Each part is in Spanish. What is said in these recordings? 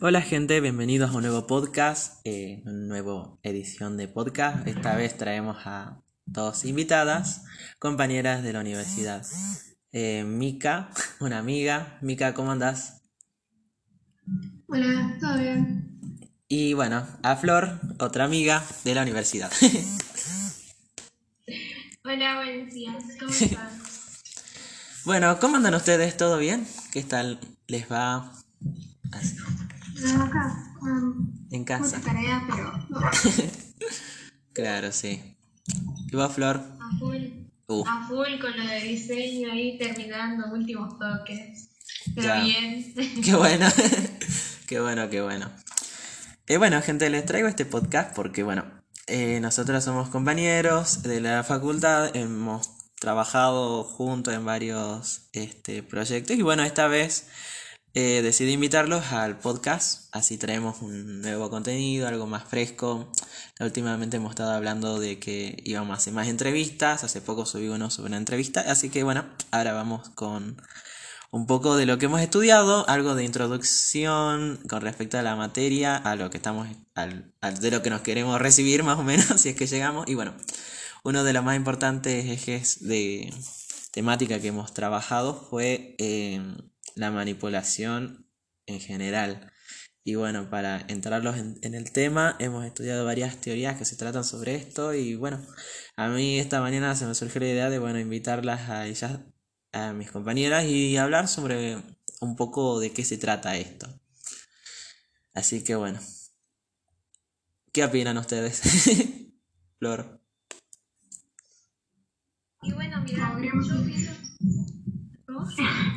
Hola gente, bienvenidos a un nuevo podcast, eh, una nueva edición de podcast. Esta vez traemos a dos invitadas, compañeras de la universidad. Eh, Mika, una amiga. Mika, ¿cómo andás? Hola, ¿todo bien? Y bueno, a Flor, otra amiga de la universidad. Hola, buenos días, ¿cómo están? bueno, ¿cómo andan ustedes? ¿Todo bien? ¿Qué tal les va? Así, No, acá, um, en casa. mucha tarea, pero no, Claro, sí. ¿Y vos, Flor? a full, Uh, a full con lo de diseño ahí terminando, últimos toques. Pero Ya. bien. Qué bueno, qué bueno, qué bueno. Eh, bueno, gente, les traigo este podcast porque, bueno, eh, nosotros somos compañeros de la facultad, hemos trabajado juntos en varios este, proyectos y, bueno, esta vez eh, decidí invitarlos al podcast, así traemos un nuevo contenido, algo más fresco. Últimamente hemos estado hablando de que íbamos a hacer más entrevistas, hace poco subí uno sobre una entrevista, así que, bueno, ahora vamos con un poco de lo que hemos estudiado, algo de introducción con respecto a la materia, a lo que estamos, al, de lo que nos queremos recibir más o menos, si es que llegamos. Y bueno, uno de los más importantes ejes de temática que hemos trabajado fue eh, la manipulación en general. Y bueno, para entrarlos en, el tema, hemos estudiado varias teorías que se tratan sobre esto. Y bueno, a mí esta mañana se me surgió la idea de, bueno, invitarlas a ellas, a mis compañeras, y hablar sobre un poco de qué se trata esto. Así que bueno, ¿qué opinan ustedes? Flor. Y bueno, mira, yo pienso...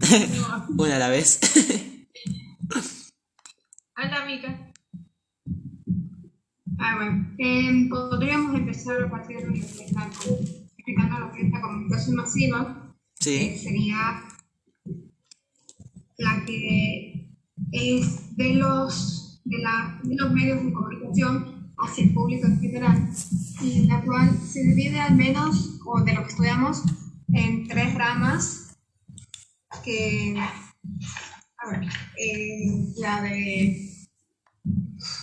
Una a la vez. Hola, Mica. Ah, bueno. Eh, podríamos empezar a partir de lo que está explicando lo que es la comunicación masiva, que Sí, sería la que es de los, de, la, de los medios de comunicación hacia el público en general, y la cual se divide al menos, o de lo que estudiamos, en tres ramas, que, a ver, eh, la de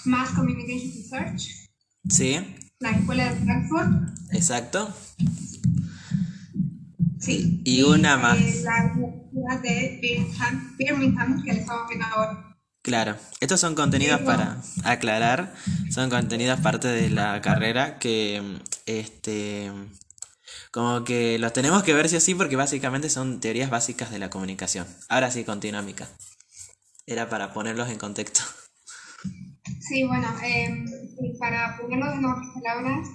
Mass Communication Research, sí, la escuela de Frankfurt, exacto. sí, Y una más. eh, la universidad de Birmingham, Birmingham, que le estamos viendo ahora. Claro, estos son contenidos para aclarar, son contenidos parte de la carrera que, este, como que los tenemos que ver sí o sí porque básicamente son teorías básicas de la comunicación. Ahora sí, continúa Mica. Era para ponerlos en contexto. Sí, bueno, eh, para ponerlo en otras palabras,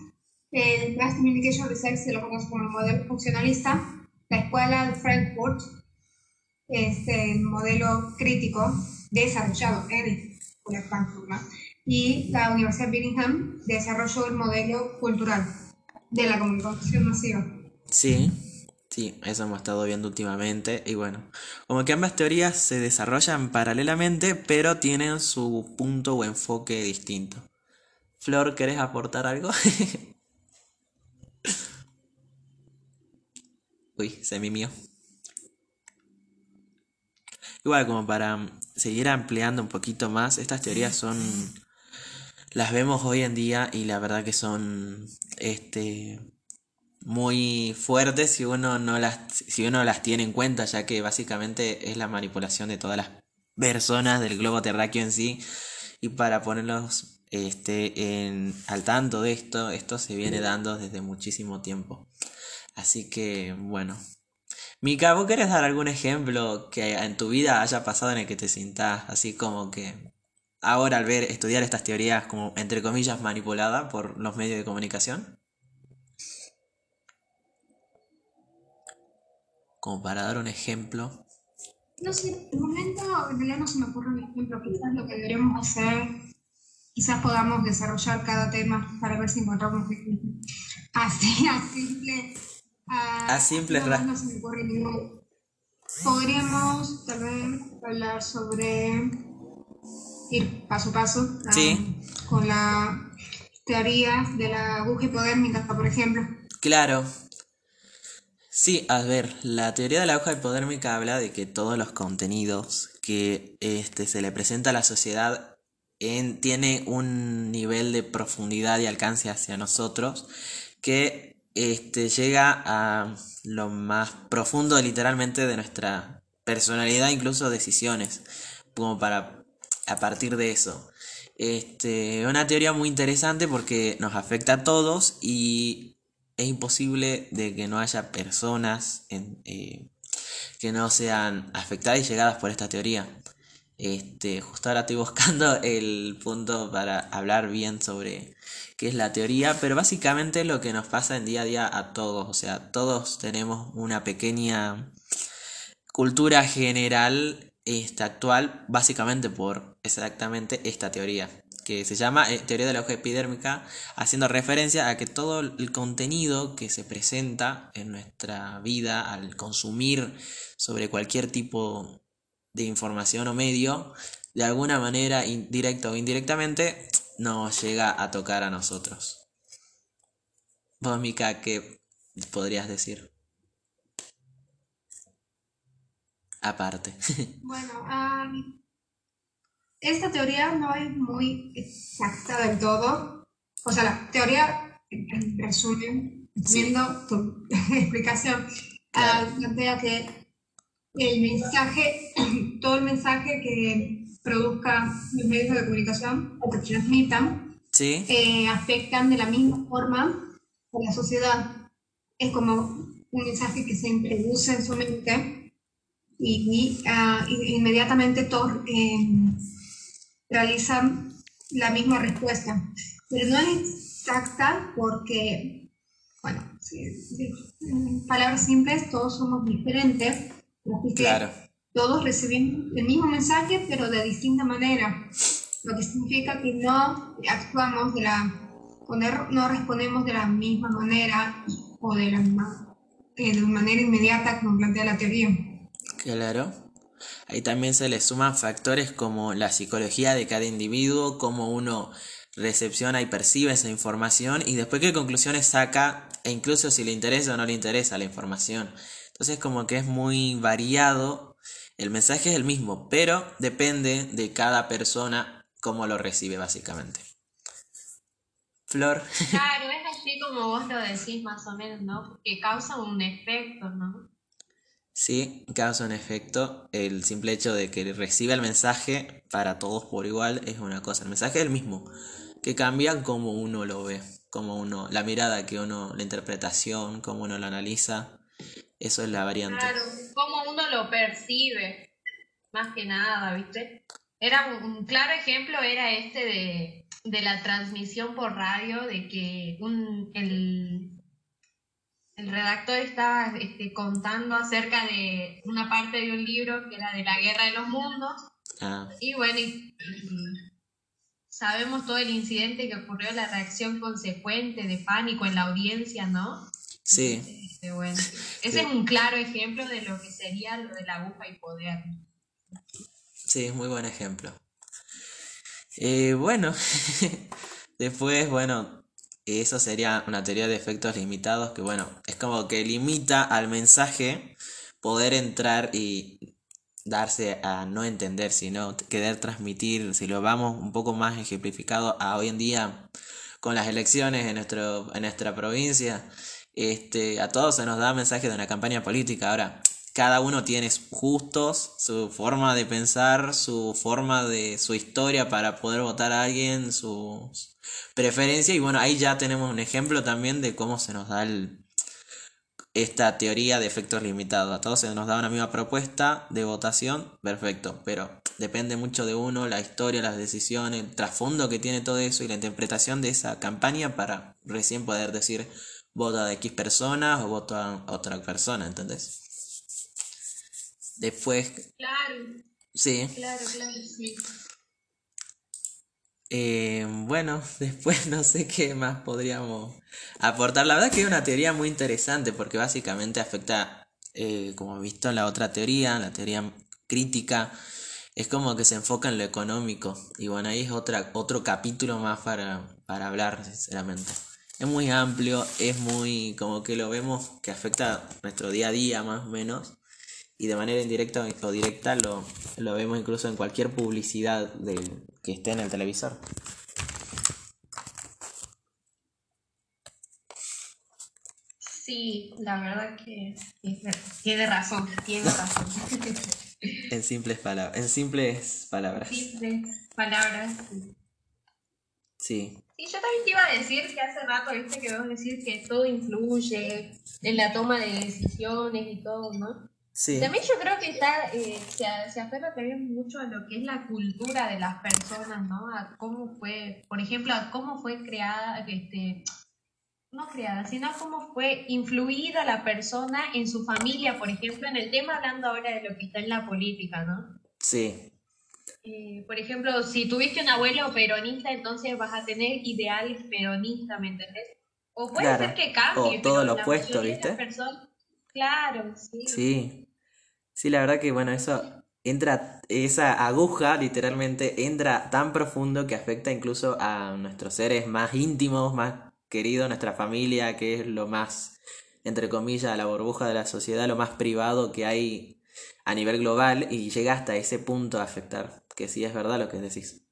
el Mass Communication Research se lo conoce como el modelo funcionalista, la escuela de Frankfurt es el modelo crítico desarrollado en de Frankfurt, ¿no? y la Universidad de Birmingham desarrolló el modelo cultural de la comunicación masiva. Sí, sí, eso hemos estado viendo últimamente y bueno, como que ambas teorías se desarrollan paralelamente pero tienen su punto o enfoque distinto. Flor, ¿querés aportar algo? Uy, se mimió. Igual como para seguir ampliando un poquito más, estas teorías son las vemos hoy en día y la verdad que son este muy fuertes si uno no las si uno las tiene en cuenta, ya que básicamente es la manipulación de todas las personas del globo terráqueo en sí y para ponerlos este en al tanto de esto, esto se viene dando desde muchísimo tiempo. Así que, bueno. Mika, ¿vos querés dar algún ejemplo que en tu vida haya pasado en el que te sintás así como que ahora al ver estudiar estas teorías como entre comillas manipulada por los medios de comunicación? Como para dar un ejemplo. No sé, de momento en realidad no se me ocurre un ejemplo, quizás lo que deberíamos hacer, quizás podamos desarrollar cada tema para ver si encontramos un ejemplo. Así, a simple. A, A simple no, no se me ocurre ninguno. Podríamos vez hablar sobre ir paso a paso ah, Sí. con la teoría de la aguja hipodérmica, por ejemplo. Claro. Sí, a ver, la teoría de la hoja hipodérmica habla de que todos los contenidos que que este, se le presenta a la sociedad en, tiene un nivel de profundidad y alcance hacia nosotros que este, llega a lo más profundo literalmente de nuestra personalidad, incluso decisiones, como para a partir de eso. Este, una teoría muy interesante porque nos afecta a todos y es imposible de que no haya personas eh, que no sean afectadas y llegadas por esta teoría. Este, justo ahora estoy buscando el punto para hablar bien sobre qué es la teoría, pero básicamente lo que nos pasa en día a día a todos, o sea, todos tenemos una pequeña cultura general esta actual básicamente por exactamente esta teoría que se llama eh, teoría de la hoja epidérmica, haciendo referencia a que todo el contenido que se presenta en nuestra vida al consumir sobre cualquier tipo de información o medio, de alguna manera, directa o indirectamente, nos llega a tocar a nosotros. Vos, Mika, ¿qué podrías decir? Aparte. Bueno, esta teoría no es muy exacta del todo. O sea, la teoría, en resumen, viendo tu explicación, ah, plantea que el mensaje, todo el mensaje que produzca los medios de comunicación o que transmitan, eh, afectan de la misma forma a la sociedad. Es como un mensaje que se introduce en su mente y, ah, inmediatamente todos eh, realizan la misma respuesta. Pero no es exacta porque, bueno, en palabras simples, todos somos diferentes Claro. Todos reciben el mismo mensaje, pero de distinta manera. Lo que significa que no actuamos de la, no respondemos de la misma manera o de la eh, de manera inmediata como plantea la teoría. Claro. Ahí también se le suman factores como la psicología de cada individuo, cómo uno recepciona y percibe esa información y después qué conclusiones saca e incluso si le interesa o no le interesa la información. Entonces como que es muy variado. El mensaje es el mismo, pero depende de cada persona cómo lo recibe básicamente. Flor. Claro, es así como vos lo decís más o menos, ¿no? Porque causa un efecto, ¿no? Sí, causa un efecto. El simple hecho de que reciba el mensaje para todos por igual es una cosa. El mensaje es el mismo, que cambia como uno lo ve, como uno, la mirada que uno, la interpretación, cómo uno lo analiza. Eso es la variante. Claro, cómo uno lo percibe, más que nada, ¿viste? Era un, claro ejemplo era este de, de, la transmisión por radio, de que un, el, el redactor estaba este, contando acerca de una parte de un libro que era de la Guerra de los Mundos. Ah. Y bueno, sabemos todo el incidente que ocurrió, la reacción consecuente de pánico en la audiencia, ¿no? Sí. Ese es un claro ejemplo de lo que sería lo de la aguja y poder. Sí, es muy buen ejemplo. Eh, bueno, después, bueno, eso sería una teoría de efectos limitados que, bueno, es como que limita al mensaje poder entrar y darse a no entender, sino querer transmitir, si lo vamos un poco más ejemplificado a hoy en día con las elecciones en, nuestro, en nuestra provincia, este, a todos se nos da mensaje de una campaña política. Ahora, cada uno tiene gustos, su forma de pensar, su forma de su historia para poder votar a alguien, sus preferencias. Y bueno, ahí ya tenemos un ejemplo también de cómo se nos da esta teoría de efectos limitados. A todos se nos da una misma propuesta de votación, perfecto, pero depende mucho de uno, la historia, las decisiones, el trasfondo que tiene todo eso y la interpretación de esa campaña para recién poder decir vota a X personas o vota a otra persona, ¿entendés? Después... Claro. Sí. Claro, claro, sí. Eh, bueno, después no sé qué más podríamos aportar. La verdad que es una teoría muy interesante porque básicamente afecta, eh, como he visto en la otra teoría, la teoría crítica, es como que se enfoca en lo económico. Y bueno, ahí es otra, otro capítulo más para, para hablar, sinceramente es muy amplio, es muy como que lo vemos que afecta nuestro día a día más o menos. Y de manera indirecta o directa lo, lo vemos incluso en cualquier publicidad de, que esté en el televisor. Sí, la verdad que tiene razón, tiene razón. en simples palabras. En simples palabras. Simples palabras. Sí. Sí, yo también te iba a decir que hace rato, viste, que vos decir que todo influye en la toma de decisiones y todo, ¿no? Sí. También yo creo que está, eh, se, se aferra también mucho a lo que es la cultura de las personas, ¿no? A cómo fue, por ejemplo, a cómo fue creada, este, no creada, sino cómo fue influida la persona en su familia, por ejemplo, en el tema hablando ahora de lo que está en la política, ¿no? Sí. Eh, por ejemplo, si tuviste un abuelo peronista, entonces vas a tener ideales peronistas, ¿me entendés? O puede ser que cambie. O todo lo opuesto, ¿viste? Claro, sí. Sí. Sí, la verdad que, bueno, eso entra, esa aguja literalmente entra tan profundo que afecta incluso a nuestros seres más íntimos, más querido, nuestra familia, que es lo más, entre comillas, la burbuja de la sociedad, lo más privado que hay a nivel global y llega hasta ese punto a afectar, que sí es verdad lo que decís.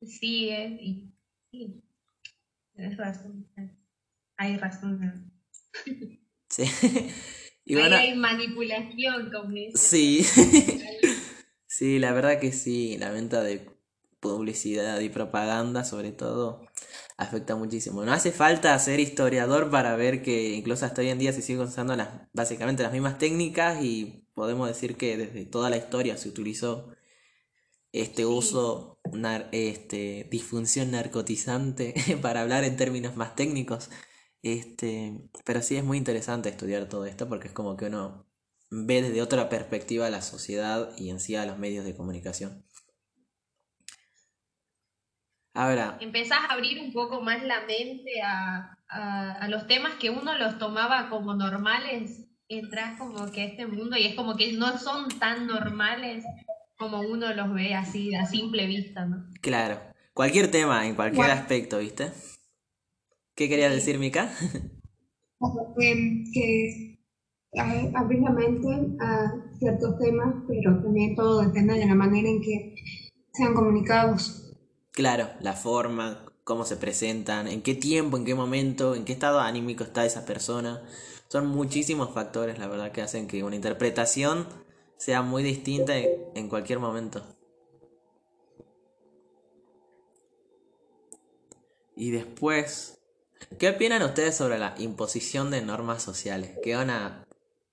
Sí, es, sí, es razón, hay razón. Sí. y Ahí hay manipulación con eso. Sí. sí, la verdad que sí, la venta de publicidad y propaganda sobre todo afecta muchísimo. No hace falta ser historiador para ver que incluso hasta hoy en día se siguen usando las, básicamente las mismas técnicas y podemos decir que desde toda la historia se utilizó este uso, este, disfunción narcotizante para hablar en términos más técnicos. Este, pero sí es muy interesante estudiar todo esto porque es como que uno ve desde otra perspectiva a la sociedad y en sí a los medios de comunicación. Ahora. Empezás a abrir un poco más la mente a, a, los temas que uno los tomaba como normales. Entras como que a este mundo y es como que no son tan normales como uno los ve así, a simple vista, ¿no? Claro. Cualquier tema, en cualquier aspecto, ¿viste? ¿Qué querías decir, Mika? que abrir la mente a ciertos temas, pero también todo depende de la manera en que sean comunicados. Claro, la forma, cómo se presentan, en qué tiempo, en qué momento, en qué estado anímico está esa persona. Son muchísimos factores, la verdad, que hacen que una interpretación sea muy distinta en cualquier momento. Y después, ¿qué opinan ustedes sobre la imposición de normas sociales? ¿Qué van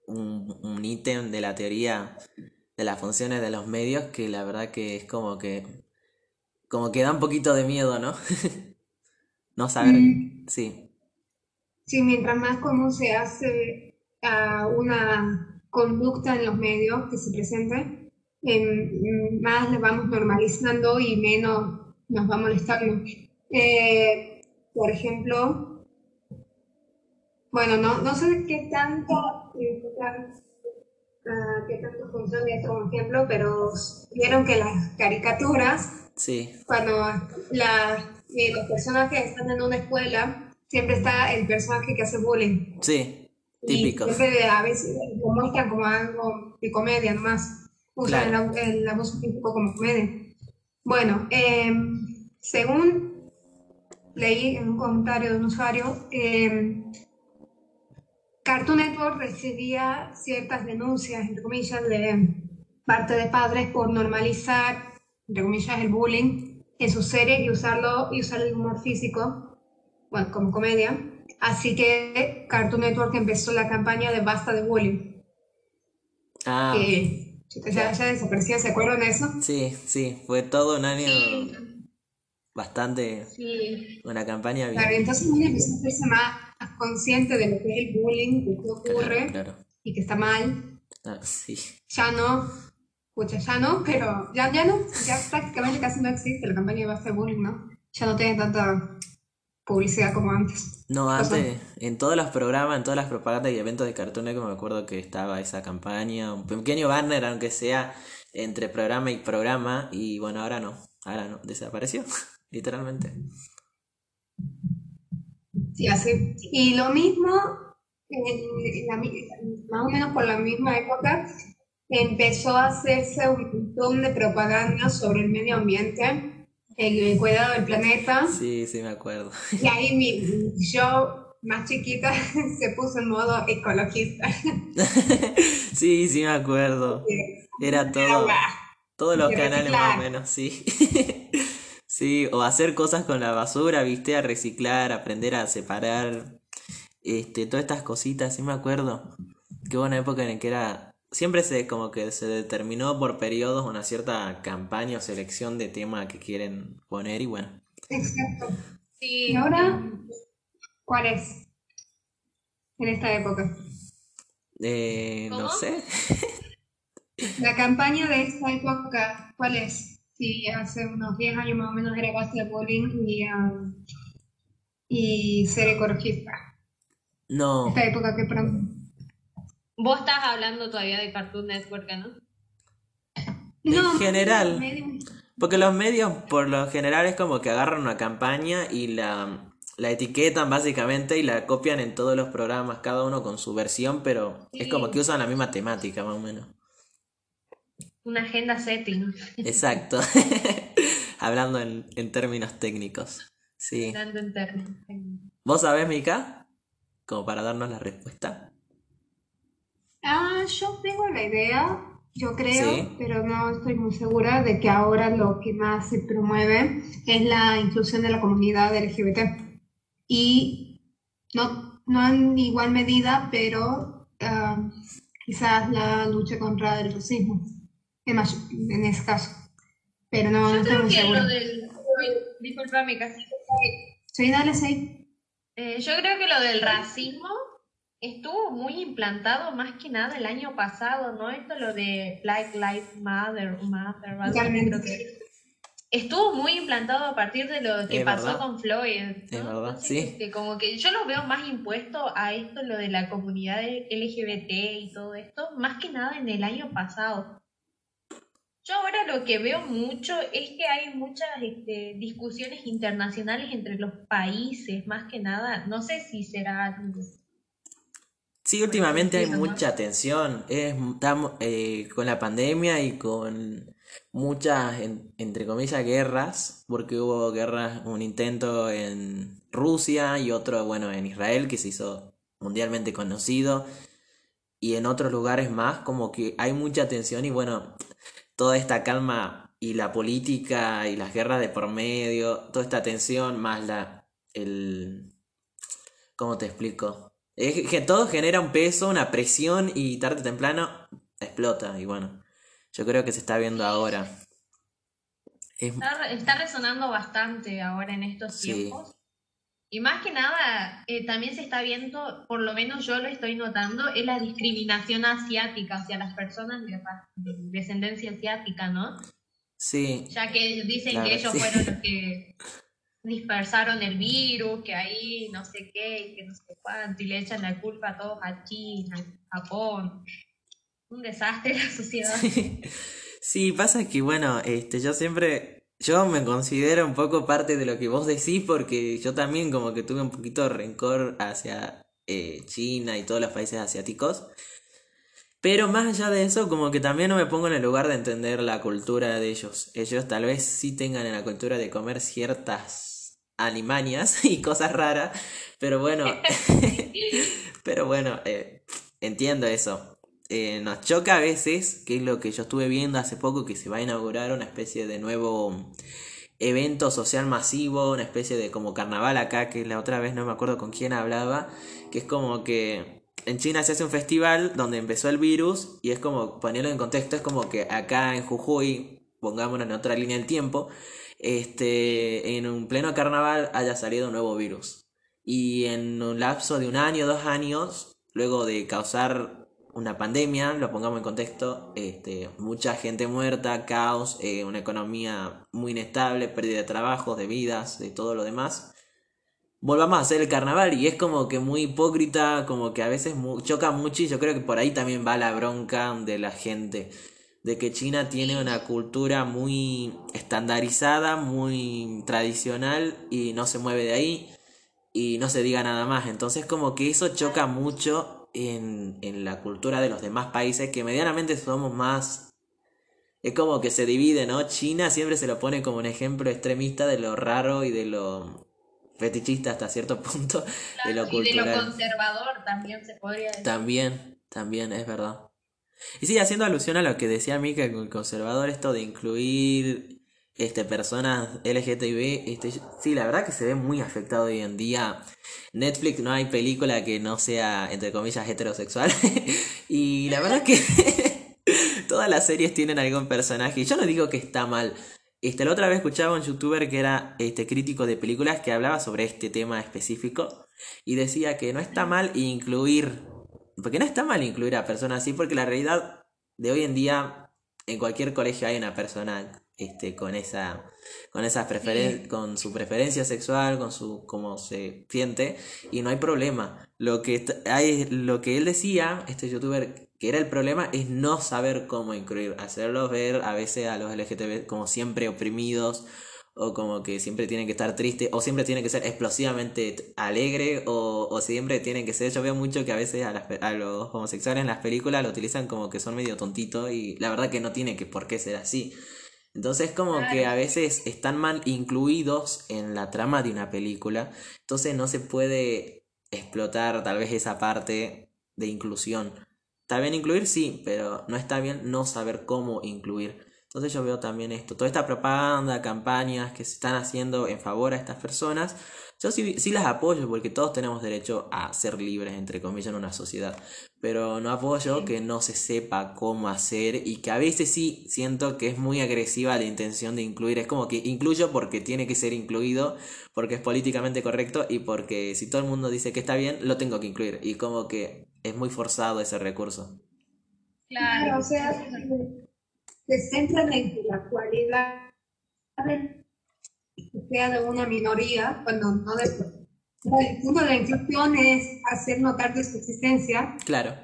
un, ítem de la teoría de las funciones de los medios que la verdad que es como que como que da un poquito de miedo, ¿no? no saber, mm. sí. Sí, mientras más común se hace una conducta en los medios que se presente, más la vamos normalizando y menos nos va molestando. Eh, por ejemplo, bueno, no, no sé qué tanto, eh, qué tanto funciona esto como ejemplo, pero vieron que las caricaturas Sí. Cuando la, eh, los personajes están en una escuela, siempre está el personaje que hace bullying. Sí, típico. siempre a veces lo muestran como algo de comedia nomás. Usan la, la, voz un poco como comedia. Bueno, em, según leí en un comentario de un usuario, eh, Cartoon Network recibía ciertas denuncias, entre comillas, de parte de padres por normalizar entre comillas, el bullying en sus series y usarlo y usar el humor físico, bueno, como comedia. Así que Cartoon Network empezó la campaña de basta de bullying. Ah. ya, ya, desapareció, ¿se acuerdan de eso? Sí, sí, fue todo un año bastante. Sí. Una campaña bien. Claro, entonces uno empezó a hacerse más consciente de lo que es el bullying, de qué ocurre y que está mal. Ah, sí. Ya no Pucha, ya no, pero ya, ya no, ya prácticamente casi no existe la campaña de Basta Bullying, ¿no? Ya no tiene tanta publicidad como antes. No, antes, en todos los programas, en todas las propagandas y eventos de Cartoon Network me acuerdo que estaba esa campaña, un pequeño banner, aunque sea entre programa y programa, y bueno, ahora no, ahora no, desapareció, literalmente. Sí, así. Y lo mismo en la mi- más o menos por la misma época, empezó a hacerse un montón de propaganda sobre el medio ambiente, el, cuidado del planeta, Sí, sí, me acuerdo. y ahí mi, yo, más chiquita, se puso en modo ecologista. Sí, sí, me acuerdo. Era todo, todos los canales más o menos, sí. Sí, o hacer cosas con la basura, viste, a reciclar, aprender a separar, este, todas estas cositas, sí me acuerdo. Qué buena época en la que era, siempre se como que se determinó por periodos una cierta campaña o selección de tema que quieren poner y bueno. Exacto. Sí. ¿Y ahora cuál es? En esta época. Eh, no sé. La campaña de esta época, ¿cuál es? Sí, hace unos 10 años más o menos era bullying y, um, y ser ecologista. No, Esta época que pronto. Vos estás hablando todavía de Cartoon Network, ¿no? En general. Porque los medios, por lo general, es como que agarran una campaña y la, la etiquetan básicamente y la copian en todos los programas, cada uno con su versión, pero es como que usan la misma temática, más o menos. Una agenda setting. Exacto. Hablando en, en términos técnicos. Sí. Hablando en términos técnicos. ¿Vos sabés, Mika? Como para darnos la respuesta. Ah, yo tengo la idea, yo creo, Sí. pero no estoy muy segura de que ahora lo que más se promueve es la inclusión de la comunidad LGBT. Y no, no en igual medida, pero ah, quizás la lucha contra el racismo, en, mayo- en ese caso. Pero no, no Yo estoy creo muy que segura. lo del. Uy, disculpame, casi. Sí, dale, sí. Eh, yo creo que lo del racismo estuvo muy implantado más que nada el año pasado, ¿no? Esto lo de Black Lives Matter, Matter, que estuvo muy implantado a partir de lo que Es pasó verdad. con Floyd, ¿no? Es verdad, Entonces, sí. este, como que yo lo veo más impuesto a esto, lo de la comunidad LGBT y todo esto, más que nada en el año pasado. Yo ahora lo que veo mucho es que hay muchas este, discusiones internacionales entre los países, más que nada. No sé si será... Sí, últimamente hay mucha tensión. Es, estamos, eh, con la pandemia y con muchas, en- entre comillas, guerras, porque hubo guerras, un intento en Rusia y otro, bueno, en Israel, que se hizo mundialmente conocido, y en otros lugares más, como que hay mucha tensión y bueno, toda esta calma y la política y las guerras de por medio, toda esta tensión más la, el, ¿cómo te explico? Es que todo genera un peso, una presión y tarde o temprano explota. Y bueno, yo creo que se está viendo ahora. Es- Está, está resonando bastante ahora en estos Sí. tiempos. Y más que nada, eh, también se está viendo, por lo menos yo lo estoy notando, es la discriminación asiática hacia las personas de, de descendencia asiática, ¿no? sí, Ya que dicen Claro, que ellos sí. fueron los que dispersaron el virus, que ahí no sé qué, y que no sé cuánto, y le echan la culpa a todos a China, a Japón. Un desastre la sociedad. sí, pasa que bueno, este, yo siempre, yo me considero un poco parte de lo que vos decís porque yo también como que tuve un poquito de rencor hacia eh, China y todos los países asiáticos. Pero más allá de eso, como que también no me pongo en el lugar de entender la cultura de ellos. Ellos tal vez sí tengan en la cultura de comer ciertas alimañas y cosas raras, pero bueno, pero bueno, eh, entiendo eso. Eh, nos choca a veces, que es lo que yo estuve viendo hace poco, que se va a inaugurar una especie de nuevo evento social masivo, una especie de como carnaval acá, que la otra vez no me acuerdo con quién hablaba, que es como que en China se hace un festival donde empezó el virus y es como, ponerlo en contexto, es como que acá en Jujuy, pongámonos en otra línea del tiempo, este, en un pleno carnaval haya salido un nuevo virus. Y en un lapso de un año, dos años, luego de causar una pandemia, lo pongamos en contexto, este, mucha gente muerta, caos, eh, una economía muy inestable, pérdida de trabajos, de vidas, de todo lo demás. Volvamos a hacer el carnaval y es como que muy hipócrita, como que a veces choca mucho y yo creo que por ahí también va la bronca de la gente, de que China tiene una cultura muy estandarizada, muy tradicional y no se mueve de ahí. y no se diga nada más. Entonces como que eso choca mucho en, en la cultura de los demás países que medianamente somos más... Es como que se divide, ¿no? China siempre se lo pone como un ejemplo extremista de lo raro y de lo fetichista hasta cierto punto de lo y de lo conservador también se podría decir. También, también, es verdad. Y sí, haciendo alusión a lo que decía Mika, el conservador, esto de incluir este, personas LGTB, este, sí, la verdad que se ve muy afectado hoy en día. Netflix no hay película que no sea, entre comillas, heterosexual. y la verdad que todas las series tienen algún personaje. Y yo no digo que está mal. Este, la otra vez escuchaba un youtuber que era este, crítico de películas que hablaba sobre este tema específico y decía que no está mal incluir, porque no está mal incluir a personas así, porque la realidad de hoy en día en cualquier colegio hay una persona este, con esa, con esas preferen con su preferencia sexual, con su cómo se siente, y no hay problema. Lo que hay, lo que él decía, este youtuber, que era el problema, es no saber cómo incluir, hacerlos ver a veces a los LGTB como siempre oprimidos, o como que siempre tienen que estar tristes, o siempre tienen que ser explosivamente alegre, o, o siempre tienen que ser, yo veo mucho que a veces a, las, a los homosexuales en las películas lo utilizan como que son medio tontitos, y la verdad que no tiene que por qué ser así. Entonces como que a veces están mal incluidos en la trama de una película, entonces no se puede explotar tal vez esa parte de inclusión. Está bien incluir, sí, pero no está bien no saber cómo incluir. Entonces yo veo también esto, toda esta propaganda, campañas que se están haciendo en favor a estas personas, yo sí, sí las apoyo porque todos tenemos derecho a ser libres, entre comillas, en una sociedad. Pero no apoyo que no se sepa cómo hacer y que a veces sí siento que es muy agresiva la intención de incluir. Es como que incluyo porque tiene que ser incluido, porque es políticamente correcto y porque si todo el mundo dice que está bien, lo tengo que incluir. Y como que es muy forzado ese recurso. Claro, o sea, se centran en la cualidad sea de una minoría, cuando no de... El punto de la inclusión es hacer notar de su existencia. Claro.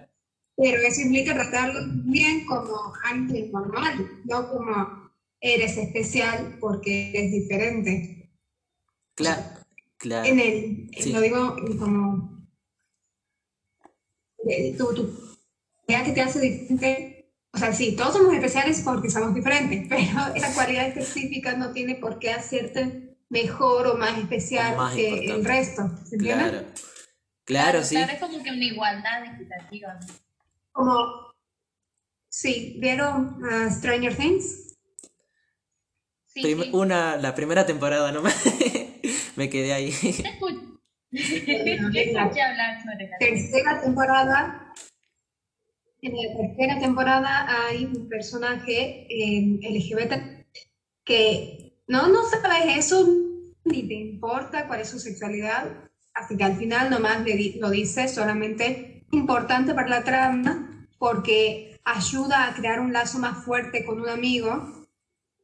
Pero eso implica tratarlo bien como alguien normal, no como eres especial porque eres diferente. Claro, claro. En el, lo digo como, tú, tú, ya que te hace diferente, o sea, sí, todos somos especiales porque somos diferentes, pero esa cualidad específica no tiene por qué hacerte mejor o más especial que el resto. ¿Se claro. Claro, sí. Claro, es como que una igualdad equitativa. Como, sí, ¿vieron uh, Stranger Things? Sí, sí. Una, la primera temporada nomás. me quedé ahí. escuché hablar sobre la tercera temporada. En la tercera temporada hay un personaje eh, LGBT que no, no sabes eso, ni te importa cuál es su sexualidad, así que al final nomás lo dice solamente importante para la trama porque ayuda a crear un lazo más fuerte con un amigo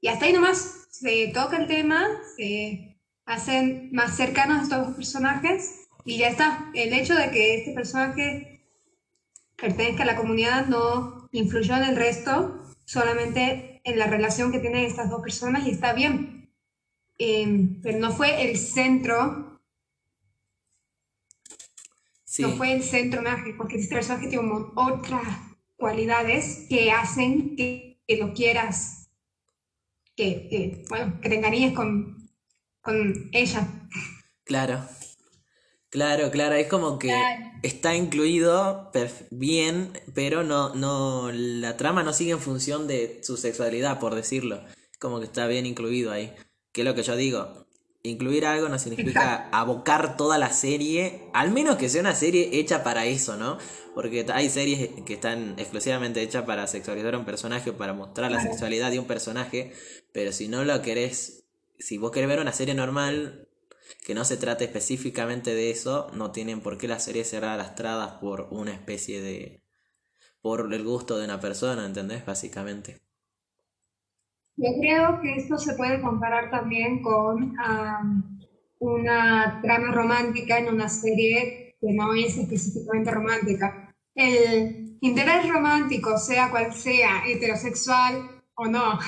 y hasta ahí nomás se toca el tema, se hacen más cercanos estos dos personajes y ya está. El hecho de que este personaje pertenezca a la comunidad no influyó en el resto, solamente en la relación que tienen estas dos personas y está bien. Em, pero no fue el centro. No fue el centro mágico, porque este personaje tiene otras cualidades que hacen que, lo quieras, que, bueno, que te con, con ella. Claro. Claro, claro, es como que está incluido bien, pero no, no, la trama no sigue en función de su sexualidad, por decirlo. Como que está bien incluido ahí. Que es lo que yo digo. Incluir algo no significa abocar toda la serie, al menos que sea una serie hecha para eso, ¿no? Porque hay series que están exclusivamente hechas para sexualizar a un personaje o para mostrar la sexualidad de un personaje, pero si no lo querés, si vos querés ver una serie normal que no se trate específicamente de eso, no tienen por qué la serie ser arrastradas por una especie de... por el gusto de una persona, ¿entendés? Básicamente. Yo creo que esto se puede comparar también con una trama romántica en una serie que no es específicamente romántica. El interés romántico, sea cual sea, heterosexual o no,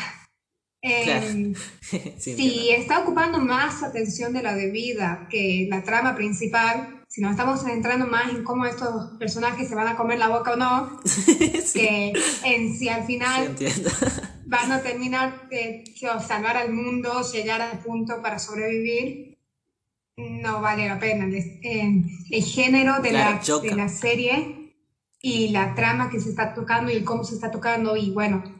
Em, si está ocupando más atención de la debida que la trama principal, si nos estamos centrando más en cómo estos personajes se van a comer la boca o no, que en si al final van a terminar de salvar al mundo, llegar al punto para sobrevivir, no vale la pena. El, género de, la, de la serie y la trama que se está tocando y cómo se está tocando y bueno,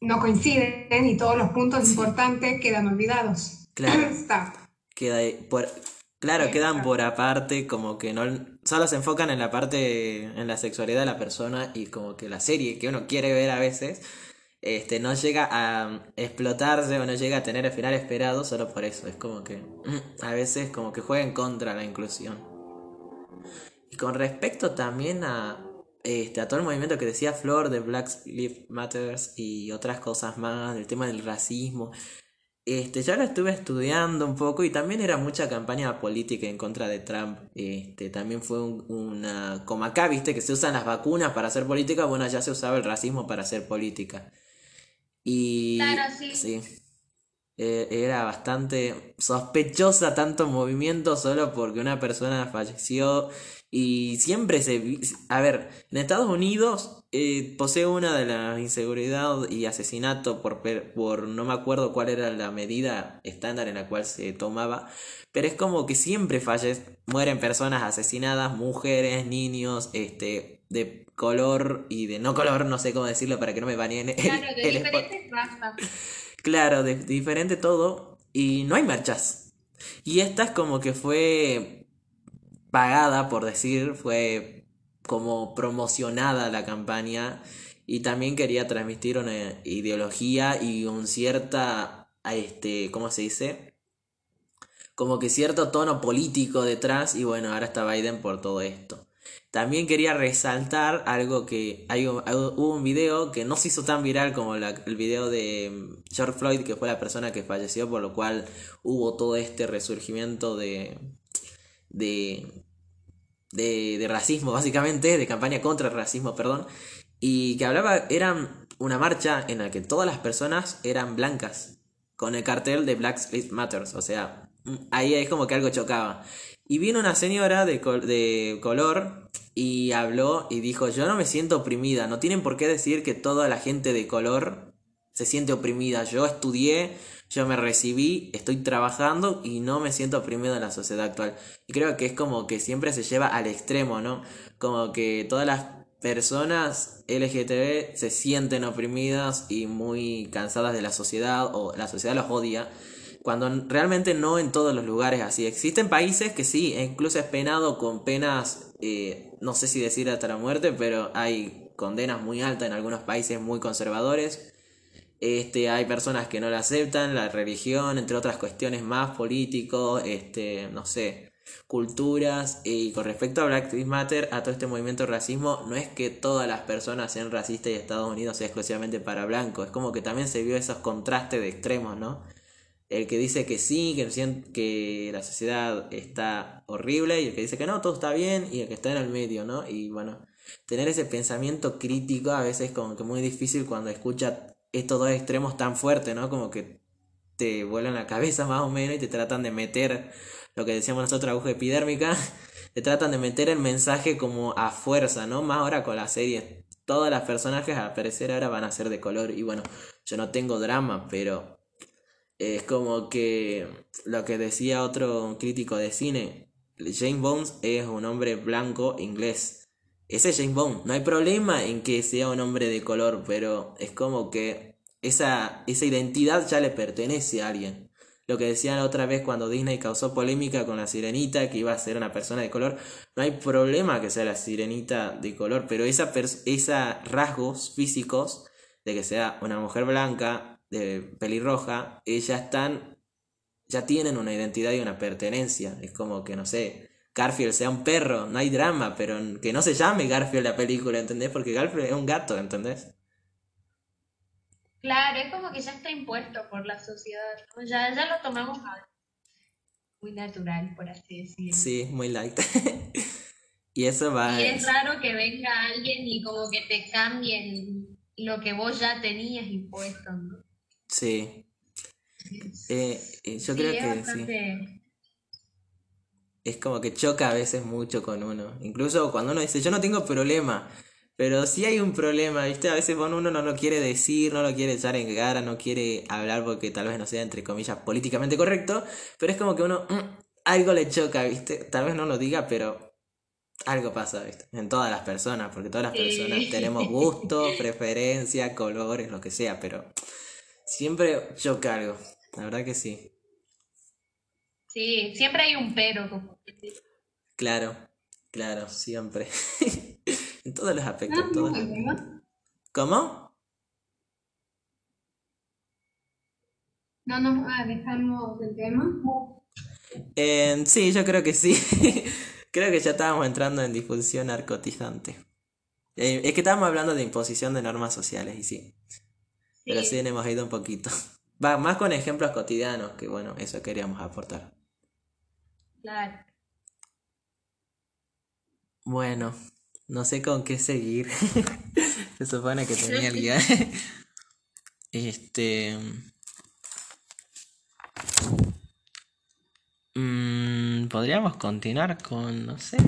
no coinciden y todos los puntos importantes quedan olvidados. Claro. Queda por, claro, quedan por aparte, como que no solo se enfocan en la parte, en la sexualidad de la persona y como que la serie que uno quiere ver a veces, este, no llega a explotarse o no llega a tener el final esperado solo por eso. Es como que mm, a veces como que juega en contra la inclusión. Y con respecto también a, este, a todo el movimiento que decía Flor de Black Lives Matters y otras cosas más, del tema del racismo. Este, ya lo estuve estudiando un poco y también era mucha campaña política en contra de Trump. Este, también fue una... Como acá, viste, que se usan las vacunas para hacer política, bueno, ya se usaba el racismo para hacer política. Y... Claro, sí. sí. Eh, era bastante sospechosa tanto movimiento solo porque una persona falleció y siempre se... A ver, en Estados Unidos eh, posee una de la inseguridad y asesinato por, por... No me acuerdo cuál era la medida estándar en la cual se tomaba. Pero es como que siempre falles, mueren personas asesinadas, mujeres, niños, este, de color y de no color, no sé cómo decirlo para que no me baneen. Claro, de diferentes razas. Claro, de diferente todo. Y no hay marchas. Y esta es como que fue pagada, por decir, fue como promocionada la campaña y también quería transmitir una ideología y un cierta, este, ¿cómo se dice? Como que cierto tono político detrás y bueno, ahora está Biden por todo esto. También quería resaltar algo que hay, hubo un video que no se hizo tan viral como el video de George Floyd, que fue la persona que falleció, por lo cual hubo todo este resurgimiento de, de, de, racismo, básicamente, de campaña contra el racismo, perdón, y que hablaba, era una marcha en la que todas las personas eran blancas, con el cartel de Black Lives Matters, o sea, ahí es como que algo chocaba. Y vino una señora de, de color y habló y dijo, yo no me siento oprimida, no tienen por qué decir que toda la gente de color se siente oprimida, yo estudié, yo me recibí, estoy trabajando y no me siento oprimido en la sociedad actual. Y creo que es como que siempre se lleva al extremo, ¿no? Como que todas las personas LGTB se sienten oprimidas y muy cansadas de la sociedad o la sociedad los odia. Cuando realmente no en todos los lugares así. Existen países que sí, incluso es penado con penas, eh, no sé si decir hasta la muerte, pero hay condenas muy altas en algunos países muy conservadores este, hay personas que no la aceptan, la religión, entre otras cuestiones más, políticos, este, no sé, culturas. Y con respecto a Black Lives Matter, a todo este movimiento de racismo, no es que todas las personas sean racistas y Estados Unidos sea exclusivamente para blancos. Es como que también se vio esos contrastes de extremos, ¿no? El que dice que sí, que, que la sociedad está horrible, y el que dice que no, todo está bien, y el que está en el medio, ¿no? Y bueno, tener ese pensamiento crítico a veces es como que muy difícil cuando escucha estos dos extremos tan fuertes, ¿no? Como que te vuelan la cabeza más o menos y te tratan de meter lo que decíamos nosotros, aguja epidérmica, te tratan de meter el mensaje como a fuerza, ¿no? Más ahora con la serie. Todas las personajes a aparecer ahora van a ser de color y bueno, yo no tengo drama, pero es como que lo que decía otro crítico de cine, James Bones es un hombre blanco inglés ese es James Bond. No hay problema en que sea un hombre de color, pero es como que esa, esa identidad ya le pertenece a alguien. Lo que decían otra vez cuando Disney causó polémica con la sirenita, que iba a ser una persona de color. No hay problema que sea la sirenita de color, pero esa esa rasgos físicos de que sea una mujer blanca, de pelirroja, ellas están, ya tienen una identidad y una pertenencia. Es como que, no sé, Garfield sea un perro, no hay drama, pero que no se llame Garfield la película, ¿entendés? Porque Garfield es un gato, ¿entendés? Claro, es como que ya está impuesto por la sociedad, ya, ya lo tomamos muy natural, por así decirlo. Sí, muy light. y eso va... Y es raro que venga alguien y como que te cambien lo que vos ya tenías impuesto, ¿no? Sí. Eh, eh, yo Sí, creo es que sí. Es como que choca a veces mucho con uno. Incluso cuando uno dice, yo no tengo problema. Pero sí hay un problema, ¿viste? A veces uno no lo quiere decir, no lo quiere echar en cara, no quiere hablar porque tal vez no sea, entre comillas, políticamente correcto. Pero es como que uno, mm, algo le choca, ¿viste? Tal vez no lo diga, pero algo pasa, ¿viste? En todas las personas, porque todas las Sí. personas tenemos gustos, preferencias, colores, lo que sea, pero siempre choca algo. La verdad que sí. Sí, siempre hay un pero. como- Claro, claro, siempre. En todos los aspectos, Ah, en todos no, tema. ¿Cómo? No nos alejamos del tema. Eh, sí, yo creo que sí. Creo que ya estábamos entrando en difusión narcotizante. Eh, es que estábamos hablando de imposición de normas sociales, y sí. Pero sí hemos ido un poquito. Va, más con ejemplos cotidianos, que bueno, eso queríamos aportar. Claro. Bueno, no sé con qué seguir. Se supone que tenía el guion. Este. mm, podríamos continuar con, no sé.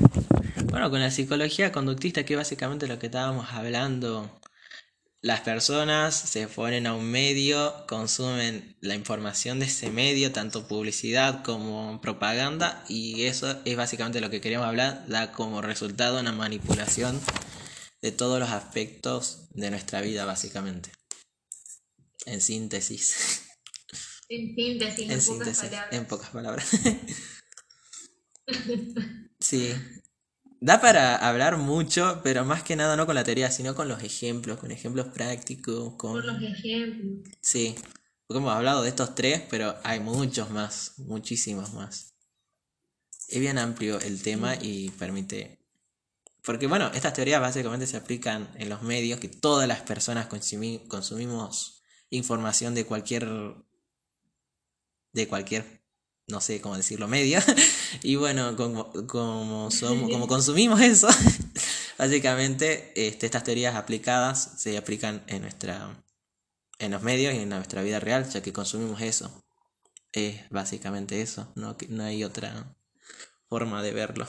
Bueno, con la psicología conductista, que básicamente lo que estábamos hablando. Las personas se ponen a un medio, consumen la información de ese medio, tanto publicidad como propaganda, y eso es básicamente lo que queríamos hablar, da como resultado una manipulación de todos los aspectos de nuestra vida, básicamente. En síntesis. En síntesis, en, En pocas síntesis, palabras. en pocas palabras. Sí. Da para hablar mucho, pero más que nada no con la teoría, sino con los ejemplos, con ejemplos prácticos, con... Por los ejemplos. Sí, porque hemos hablado de estos tres, pero hay muchos más, muchísimos más. Es bien amplio el tema y permite... Porque bueno, estas teorías básicamente se aplican en los medios, que todas las personas consumi- consumimos información de cualquier... de cualquier, no sé cómo decirlo, medio. y bueno, como, como, somos, como consumimos eso, básicamente este, estas teorías aplicadas se aplican en nuestra en los medios y en nuestra vida real, ya que consumimos eso. Es básicamente eso, no, no hay otra forma de verlo.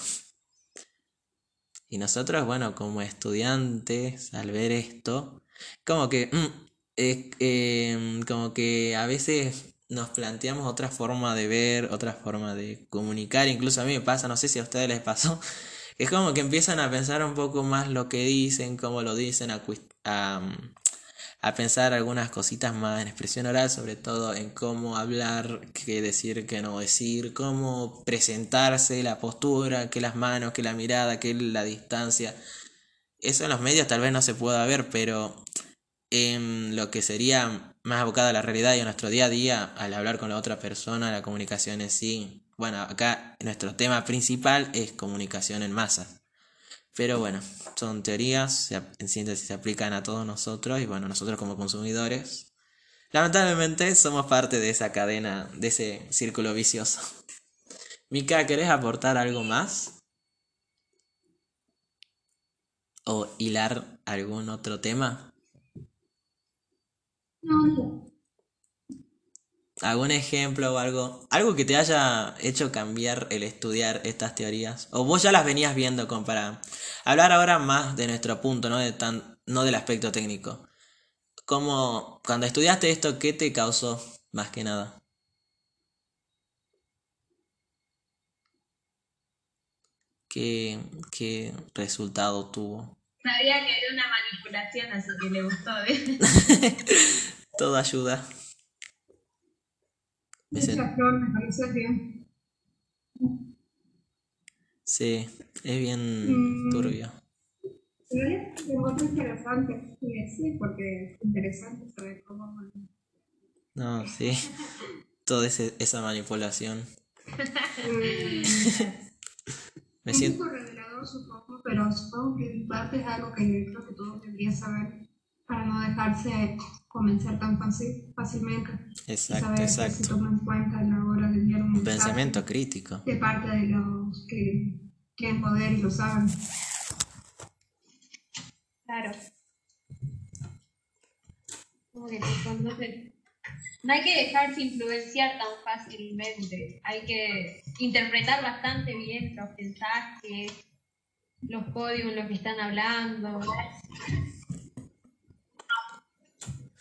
Y nosotros, bueno, como estudiantes, al ver esto, como que, mm, eh, como que a veces nos planteamos otra forma de ver, otra forma de comunicar, incluso a mí me pasa, no sé si a ustedes les pasó, es como que empiezan a pensar un poco más lo que dicen, cómo lo dicen, a, a pensar algunas cositas más en expresión oral, sobre todo en cómo hablar, qué decir, qué no decir, cómo presentarse, la postura, que las manos, que la mirada, que la distancia. Eso en los medios tal vez no se pueda ver, pero en lo que sería más abocado a la realidad y a nuestro día a día, al hablar con la otra persona, la comunicación en sí. Bueno, acá nuestro tema principal es comunicación en masa. Pero bueno, son teorías, en síntesis se aplican a todos nosotros y bueno, nosotros como consumidores, lamentablemente somos parte de esa cadena, de ese círculo vicioso. Mika, ¿querés aportar algo más? ¿O hilar algún otro tema? No, no. ¿Algún ejemplo o algo? Algo que te haya hecho cambiar el estudiar estas teorías. O vos ya las venías viendo como para hablar ahora más de nuestro punto, no de tan, no del aspecto técnico. ¿Cómo, cuando estudiaste esto, qué te causó más que nada? ¿Qué, qué resultado tuvo? Sabía que era una manipulación, así que le gustó. ¿eh? Todo ayuda. Me sen- Esa flor me parece bien. Sí, es bien Mm. turbio. Pero es encuentro interesante. Sí, sí, porque es interesante saber cómo. No, sí. Toda ese- esa manipulación. Mm, Me un siento... supongo, pero supongo que en parte es algo que creo que todos deberían saber para no dejarse convencer tan fácil, fácilmente. Y Exacto, saber que se exacto. toma en cuenta a la hora de enviar un pensamiento crítico. de parte de los que tienen poder y lo saben. Claro. Como que no hay que dejarse influenciar tan fácilmente. Hay que interpretar bastante bien los mensajes, los códigos, lo que están hablando.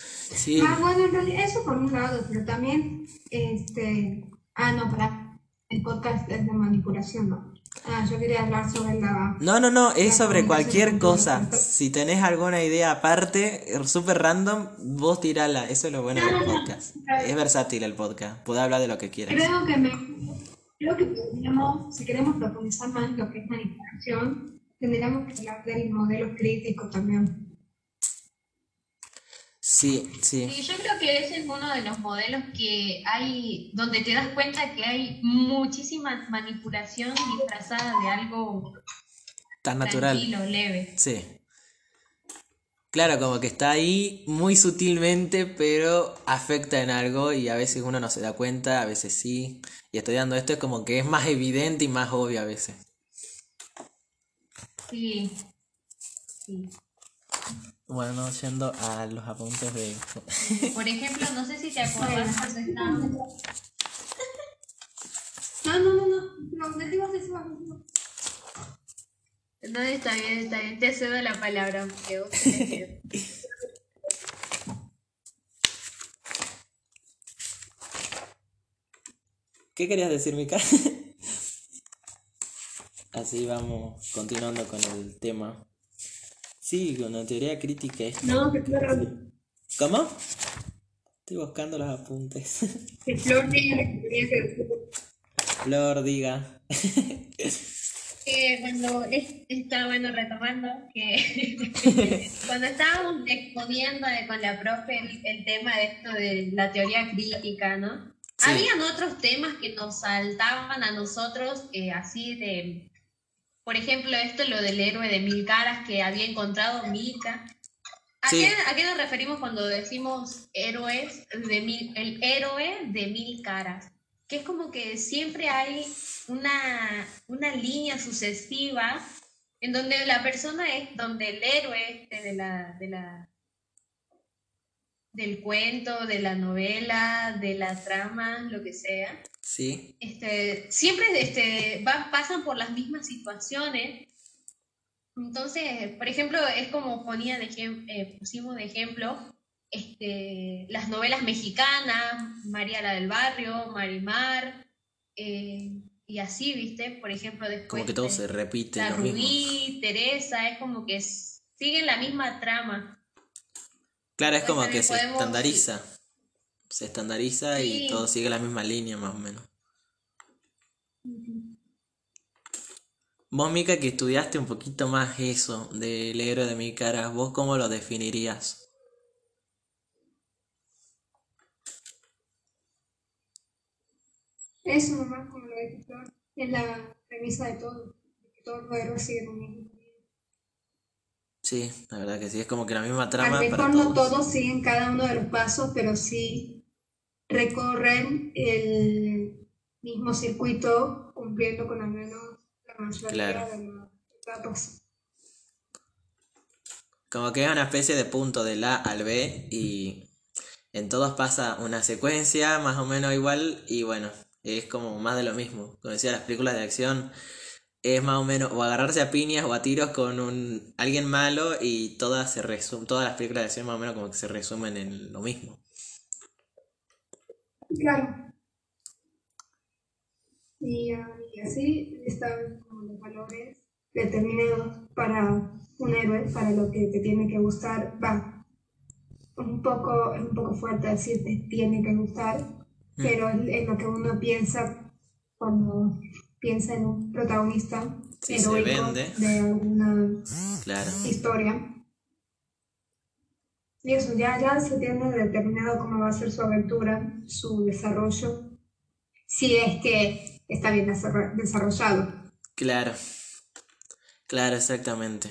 Sí, Ah, bueno, en realidad eso por un lado, pero también, este, ah, no, para el podcast es de manipulación, ¿no? Ah, yo quería hablar sobre la... No, no, no, es sobre cualquier cosa. Si tenés alguna idea aparte, súper random, vos tirala. Eso es lo bueno del podcast. Es versátil el podcast. Podés hablar de lo que quieras. Creo que me, creo que podríamos, si queremos profundizar más en lo que es manipulación, tendríamos que hablar del modelo crítico también. Sí, sí. Sí, yo creo que ese es uno de los modelos que hay, donde te das cuenta que hay muchísima manipulación disfrazada de algo Tan natural. tranquilo, leve. Sí. Claro, como que está ahí muy sutilmente, pero afecta en algo y a veces uno no se da cuenta, a veces sí. Y estudiando esto es como que es más evidente y más obvio a veces. Sí. Sí. Bueno, yendo a los apuntes de... Por ejemplo, no sé si te acordás cuando estábamos. No, no, no, no, no, no digas eso, no, está bien, está bien. Te cedo la palabra, aunque vos tenés ¿Qué querías decir, Mika? Así vamos continuando con el tema. Sí, con la teoría crítica. No, que Flor, ¿Cómo? Estoy buscando los apuntes. que Flor decir. Flor, diga. que cuando es- está bueno retomando que cuando estábamos exponiendo con la profe el, el tema de esto de la teoría crítica, ¿no? Sí. Habían otros temas que nos saltaban a nosotros eh, así de, por ejemplo, esto lo del héroe de mil caras que había encontrado Mika. ¿A, Sí. qué, a qué nos referimos cuando decimos héroes de mil, el héroe de mil caras? Que es como que siempre hay una, una línea sucesiva en donde la persona es, donde el héroe este de la, de la, del cuento, de la novela, de la trama, lo que sea, Sí. este, siempre este, va- pasan por las mismas situaciones. Entonces, por ejemplo, es como ponía de eh, pusimos de ejemplo este, las novelas mexicanas, María la del Barrio, Marimar, eh, y así, ¿viste? Por ejemplo, después Como que todo se repite la mismo. Rubí, Teresa, es como que siguen la misma trama. Claro, es como que se podemos- estandariza. Se estandariza y todo sigue la misma línea más o menos. Vos, Mika, que estudiaste un poquito más eso del héroe de mi cara, ¿vos cómo lo definirías? Eso nomás, como lo Flor, es la premisa de todo, que todos los héroes siguen lo mismo. Sí, la verdad que sí, es como que la misma A trama lo para mejor no todos. todos siguen cada uno de los pasos, pero sí recorren el mismo circuito cumpliendo con al menos la mayoría Claro. de las etapas. Como que es una especie de punto del A al B y en todos pasa una secuencia más o menos igual y bueno, es como más de lo mismo. Como decía, las películas de acción es más o menos o agarrarse a piñas o a tiros con un alguien malo y todas se resum todas las películas de acción más o menos como que se resumen en lo mismo. Claro. Y, así están como los valores determinados para un héroe, para lo que te tiene que gustar. Va, un poco, un poco fuerte decir te tiene que gustar, pero es es lo que uno piensa cuando piensa en un protagonista Sí, se heroico vende. de alguna Claro. historia. Y eso, ya, ya se tiene determinado cómo va a ser su aventura, su desarrollo, si es que está bien desarro- desarrollado. Claro. Claro, exactamente.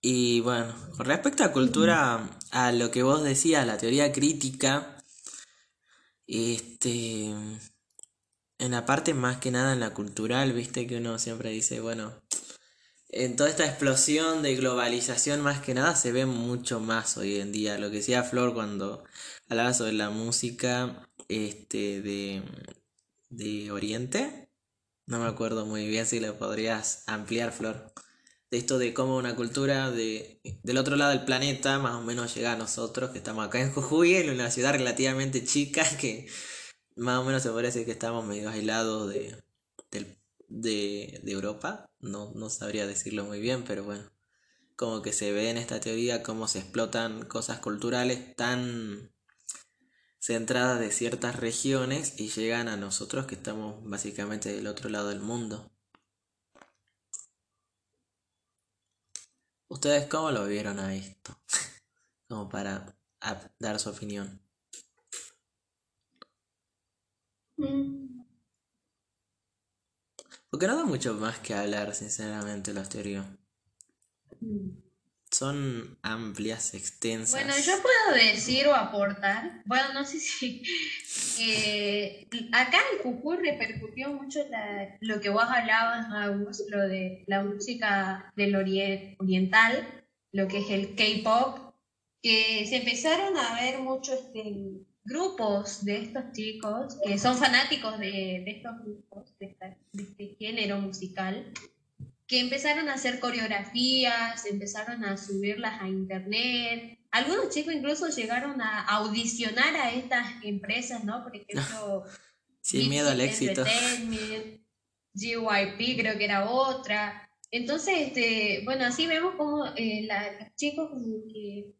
Y bueno, con respecto a cultura, a lo que vos decías, la teoría crítica, este, en la parte más que nada en la cultural, viste que uno siempre dice, bueno, en toda esta explosión de globalización más que nada se ve mucho más hoy en día. Lo que decía Flor cuando hablaba sobre la música este de, de Oriente. No me acuerdo muy bien si le podrías ampliar, Flor. De esto de cómo una cultura de, del otro lado del planeta más o menos llega a nosotros, que estamos acá en Jujuy, en una ciudad relativamente chica, que más o menos se decir que estamos medio aislados de, de, de Europa. No, no sabría decirlo muy bien, pero bueno. Como que se ve en esta teoría cómo se explotan cosas culturales tan centradas de ciertas regiones y llegan a nosotros que estamos básicamente del otro lado del mundo. ¿Ustedes cómo lo vieron a esto? Como para dar su opinión. Mm. Porque no da mucho más que hablar, sinceramente, las teorías. Mm son amplias, extensas. Bueno, yo puedo decir o aportar, bueno, no sé si... Eh, acá en Jujuy repercutió mucho lo que vos hablabas, lo de la música del oriental, lo que es el K-pop, que se empezaron a ver muchos este, grupos de estos chicos que son fanáticos de, estos grupos, de este género musical, que empezaron a hacer coreografías, empezaron a subirlas a internet. Algunos chicos incluso llegaron a audicionar a estas empresas, ¿no? Por ejemplo, sin miedo al éxito. GYP creo que era otra. Entonces, este, bueno, así vemos como eh, los chicos que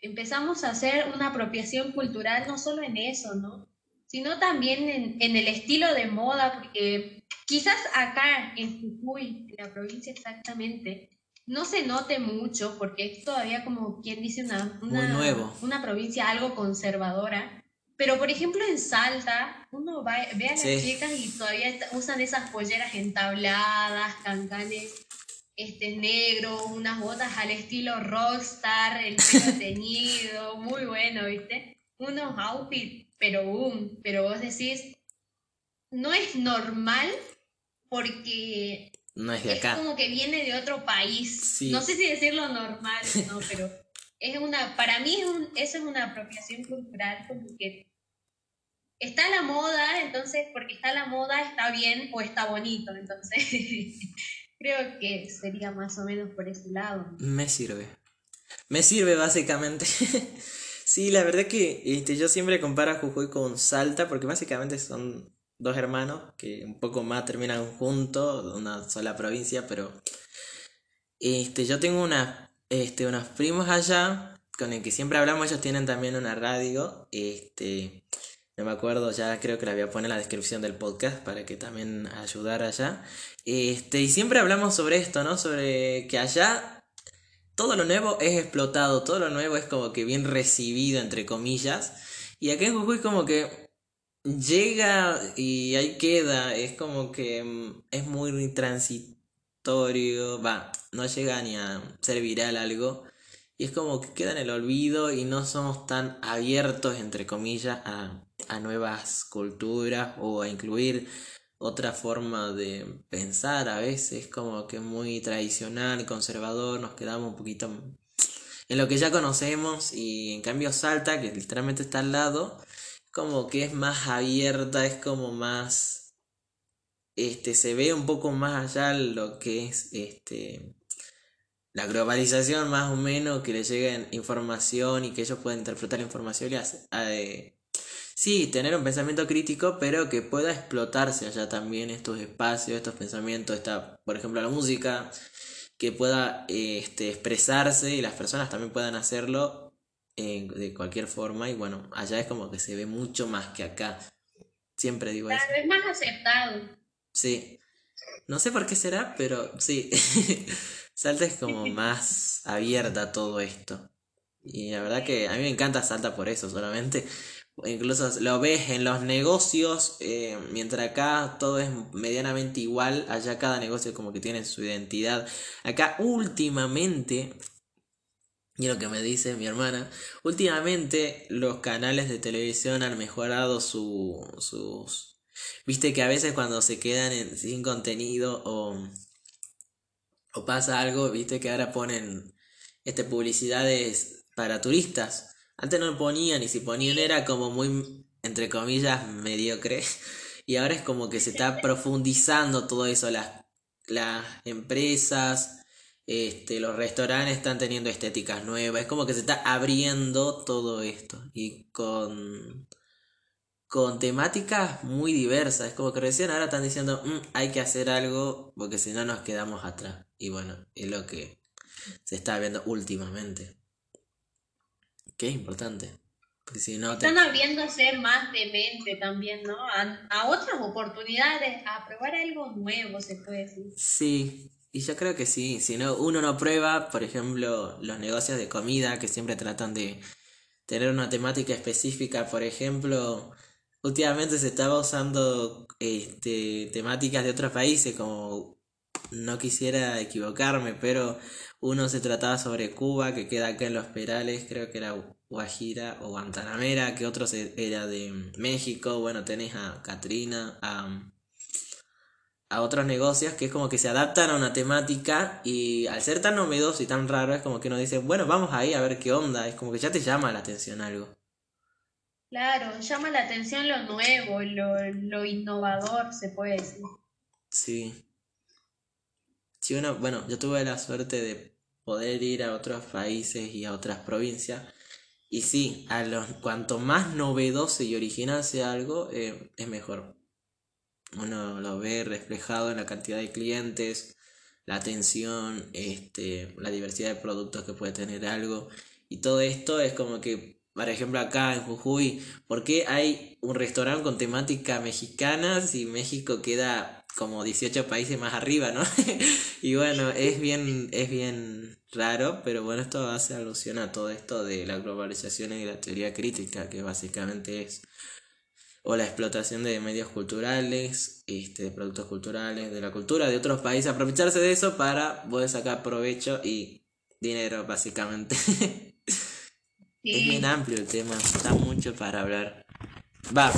empezamos a hacer una apropiación cultural, no solo en eso, ¿no? Sino también en, en el estilo de moda, porque Quizás acá en Jujuy, en la provincia exactamente, no se note mucho porque es todavía como quien dice una, una, provincia algo conservadora. Pero por ejemplo en Salta, uno ve a las chicas y todavía usan esas polleras entabladas, cancanes este negro, unas botas al estilo rockstar, el pelo teñido, muy bueno, ¿viste? Unos outfits, pero boom, pero vos decís, no es normal porque no es de acá. como que viene de otro país. No sé si decirlo normal, no, pero es una, para mí es eso es una apropiación cultural, como que está la moda, entonces porque está la moda está bien o está bonito, entonces creo que sería más o menos por ese lado. Me sirve. Me sirve básicamente. sí, la verdad que este, yo siempre comparo a Jujuy con Salta porque básicamente son dos hermanos que un poco más terminan juntos, una sola provincia, pero este, yo tengo una, este, unos primos allá con el que siempre hablamos, ellos tienen también una radio, este, no me acuerdo, ya creo que la voy a poner en la descripción del podcast para que también ayudar allá. Este, y siempre hablamos sobre esto, ¿no? Sobre que allá todo lo nuevo es explotado, todo lo nuevo es como que bien recibido, entre comillas. Y acá en Jujuy como que llega y ahí queda, es como que mm, es muy transitorio, va, no llega ni a ser viral algo, y es como que queda en el olvido y no somos tan abiertos, entre comillas, a, a nuevas culturas o a incluir otra forma de pensar a veces, como que muy tradicional, conservador, nos quedamos un poquito en lo que ya conocemos y en cambio Salta, que literalmente está al lado, como que es más abierta, es como más, este, se ve un poco más allá lo que es, este, la globalización más o menos, que le lleguen información y que ellos puedan interpretar la información y hacer, eh, sí, tener un pensamiento crítico, pero que pueda explotarse allá también estos espacios, estos pensamientos, esta, por ejemplo, la música, que pueda este, expresarse y las personas también puedan hacerlo de cualquier forma y bueno, allá es como que se ve mucho más que acá. Siempre digo eso. es más aceptado. Sí. No sé por qué será, pero sí. Salta es como más abierta a todo esto. Y la verdad que a mí me encanta Salta por eso solamente. Incluso lo ves en los negocios, eh, mientras acá todo es medianamente igual, allá cada negocio como que tiene su identidad. Acá últimamente y lo que me dice mi hermana, últimamente los canales de televisión han mejorado su, sus... Viste que a veces cuando se quedan sin contenido o, O pasa algo, viste que ahora ponen este publicidades para turistas. Antes no lo ponían y si ponían era como muy, entre comillas, mediocre. Y ahora es como que se está profundizando todo eso. Las, las empresas, este, los restaurantes están teniendo estéticas nuevas. Es como que se está abriendo todo esto. Y con, con temáticas muy diversas. Es como que recién ahora están diciendo, "Mm, hay que hacer algo porque si no nos quedamos atrás. Y bueno, es lo que se está viendo últimamente. Que es importante. Porque si no te... Están abriéndose más de mente también, ¿no? A, a otras oportunidades, a probar algo nuevo, se puede decir. Sí, y yo creo que sí. Si no, uno no prueba, por ejemplo, los negocios de comida que siempre tratan de tener una temática específica. Por ejemplo, últimamente se estaba usando este, temáticas de otros países, como no quisiera equivocarme, pero uno se trataba sobre Cuba, que queda acá en Los Perales, creo que era Guajira o Guantanamera, que otro se- era de México. Bueno, tenés a Katrina, a a otros negocios que es como que se adaptan a una temática y al ser tan novedoso y tan raro es como que uno dice, bueno, vamos ahí a ver qué onda, es como que ya te llama la atención algo. Claro, llama la atención lo nuevo, lo, lo innovador, se puede decir. Sí. Sí, uno, bueno, yo tuve la suerte de poder ir a otros países y a otras provincias y sí, a los, cuanto más novedoso y original sea algo, eh, es mejor. Uno lo ve reflejado en la cantidad de clientes, la atención, este, la diversidad de productos que puede tener algo. Y todo esto es como que, por ejemplo, acá en Jujuy, ¿por qué hay un restaurante con temática mexicana si México queda como 18 países más arriba, ¿no? y bueno, es bien, es bien raro, pero bueno, esto hace alusión a todo esto de la globalización y la teoría crítica, que básicamente es o la explotación de medios culturales, este, de productos culturales, de la cultura de otros países, aprovecharse de eso para poder sacar provecho y dinero, básicamente. Es bien amplio el tema, da mucho para hablar. Va,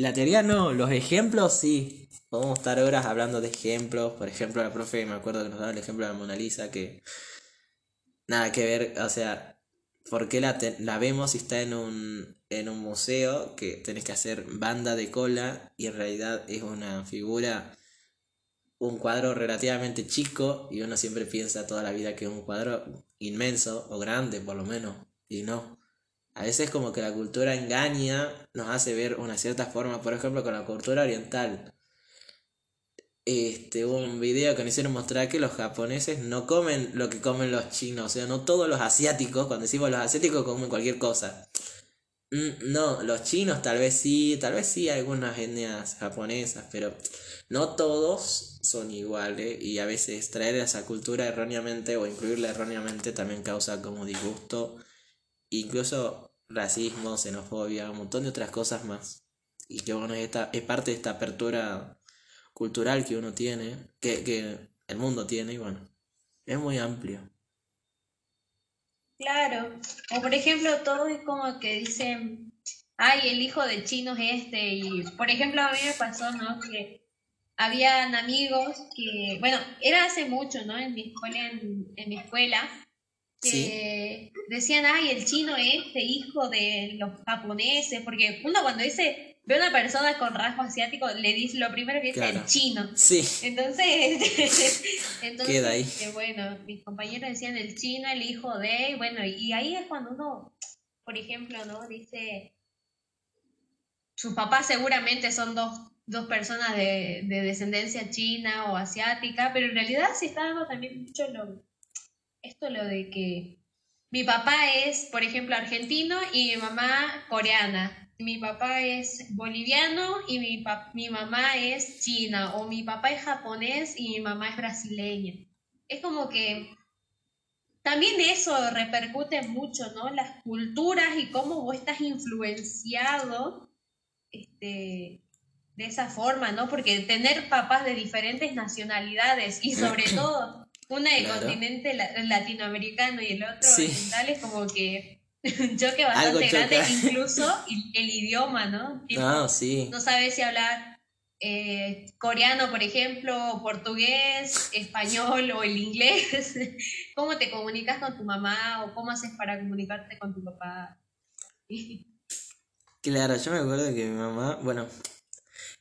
la teoría no, los ejemplos sí. Podemos estar horas hablando de ejemplos. Por ejemplo, la profe me acuerdo que nos daba el ejemplo de la Mona Lisa, que nada que ver, o sea, ¿por qué la, la vemos si está en un, en un museo que tenés que hacer banda de cola y en realidad es una figura, un cuadro relativamente chico y uno siempre piensa toda la vida que es un cuadro inmenso o grande por lo menos y no. A veces como que la cultura engaña, nos hace ver una cierta forma, por ejemplo con la cultura oriental. Este, hubo un video que nos hicieron mostrar que los japoneses no comen lo que comen los chinos, o sea, no todos los asiáticos, cuando decimos los asiáticos comen cualquier cosa. Mm, no, los chinos tal vez sí, tal vez sí algunas etnias japonesas, pero no todos son iguales y a veces traer esa cultura erróneamente o incluirla erróneamente también causa como disgusto, incluso racismo, xenofobia, un montón de otras cosas más. Y que bueno, esta, es parte de esta apertura cultural que uno tiene, que, que el mundo tiene, y bueno, es muy amplio. Claro, o por ejemplo, todos es como que dicen, ay, el hijo de chino es este, y por ejemplo, a mí me pasó, ¿no? Que habían amigos que, bueno, era hace mucho, ¿no? En mi escuela, en, en mi escuela, que decían, ay, el chino este, hijo de los japoneses, porque uno cuando dice, ve a una persona con rasgo asiático, le dice, lo primero que dice Claro. el chino. Sí, Entonces, entonces Queda ahí. eh, bueno, mis compañeros decían el chino, el hijo de, y bueno, y ahí es cuando uno, por ejemplo, ¿no? Dice, sus papás seguramente son dos, dos personas de, de descendencia china o asiática, pero en realidad se está dando también mucho lo, esto lo de que mi papá es, por ejemplo, argentino y mi mamá coreana. Mi papá es boliviano y mi, mi mamá es china. O mi papá es japonés y mi mamá es brasileña. Es como que también eso repercute mucho, ¿no? Las culturas y cómo vos estás influenciado este, de esa forma, ¿no? Porque tener papás de diferentes nacionalidades y sobre todo una de Claro. continente la- latinoamericano y el otro Sí. oriental es como que un choque bastante grande, incluso el, el idioma, ¿no? Tipo, no, sí. no sabes si hablar eh, coreano, por ejemplo, portugués, español o el inglés. ¿Cómo te comunicas con tu mamá o cómo haces para comunicarte con tu papá? Claro, yo me acuerdo que mi mamá, bueno,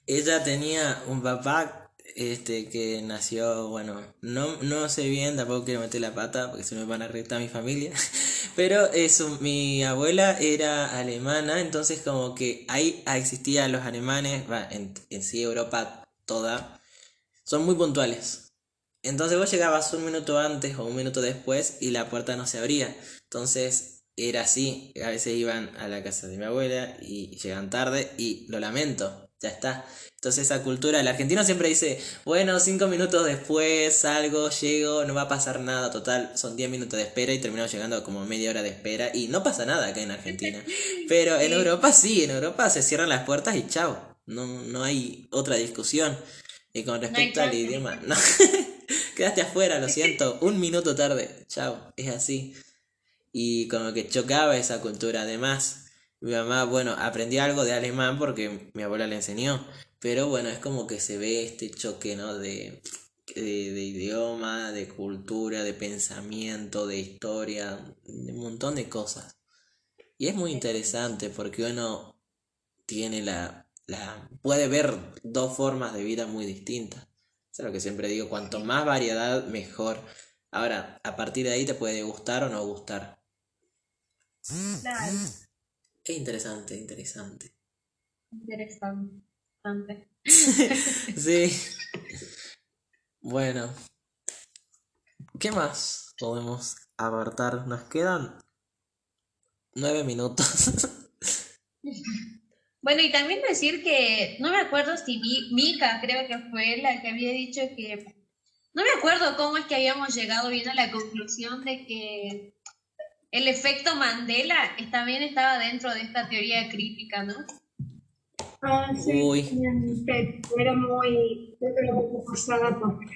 ella tenía un papá este que nació, bueno, no, no sé bien, tampoco quiero meter la pata porque se me van a retar mi familia, pero eso, mi abuela era alemana, entonces como que ahí existían los alemanes, en, en sí Europa toda, son muy puntuales. Entonces vos llegabas un minuto antes o un minuto después y la puerta no se abría. Entonces era así. A veces iban a la casa de mi abuela y llegan tarde y lo lamento, ya está. Entonces esa cultura, el argentino siempre dice, bueno, cinco minutos después salgo, llego, no va a pasar nada, total, son diez minutos de espera y terminamos llegando como media hora de espera y no pasa nada acá en Argentina. Pero en Europa sí, en Europa se cierran las puertas y chao, no, no hay otra discusión. Y con respecto al idioma, no, quedaste afuera, lo siento, un minuto tarde, chao, es así y como que chocaba esa cultura. Además, mi mamá, bueno, aprendió algo de alemán porque mi abuela le enseñó, pero bueno, es como que se ve este choque, ¿no? De, de, idioma, de cultura, de pensamiento, de historia, de un montón de cosas. Y es muy interesante porque uno tiene la, la puede ver dos formas de vida muy distintas. es lo que siempre digo, cuanto más variedad, mejor. Ahora, a partir de ahí te puede gustar o no gustar. Es interesante, interesante. Interesante. sí. Bueno. ¿Qué más podemos abordar? Nos quedan nueve minutos. bueno, y también decir que no me acuerdo si Mika creo que fue la que había dicho que no me acuerdo cómo es que habíamos llegado bien a la conclusión de que el efecto Mandela también estaba dentro de esta teoría crítica, ¿no? Ah, sí, era muy, forzada porque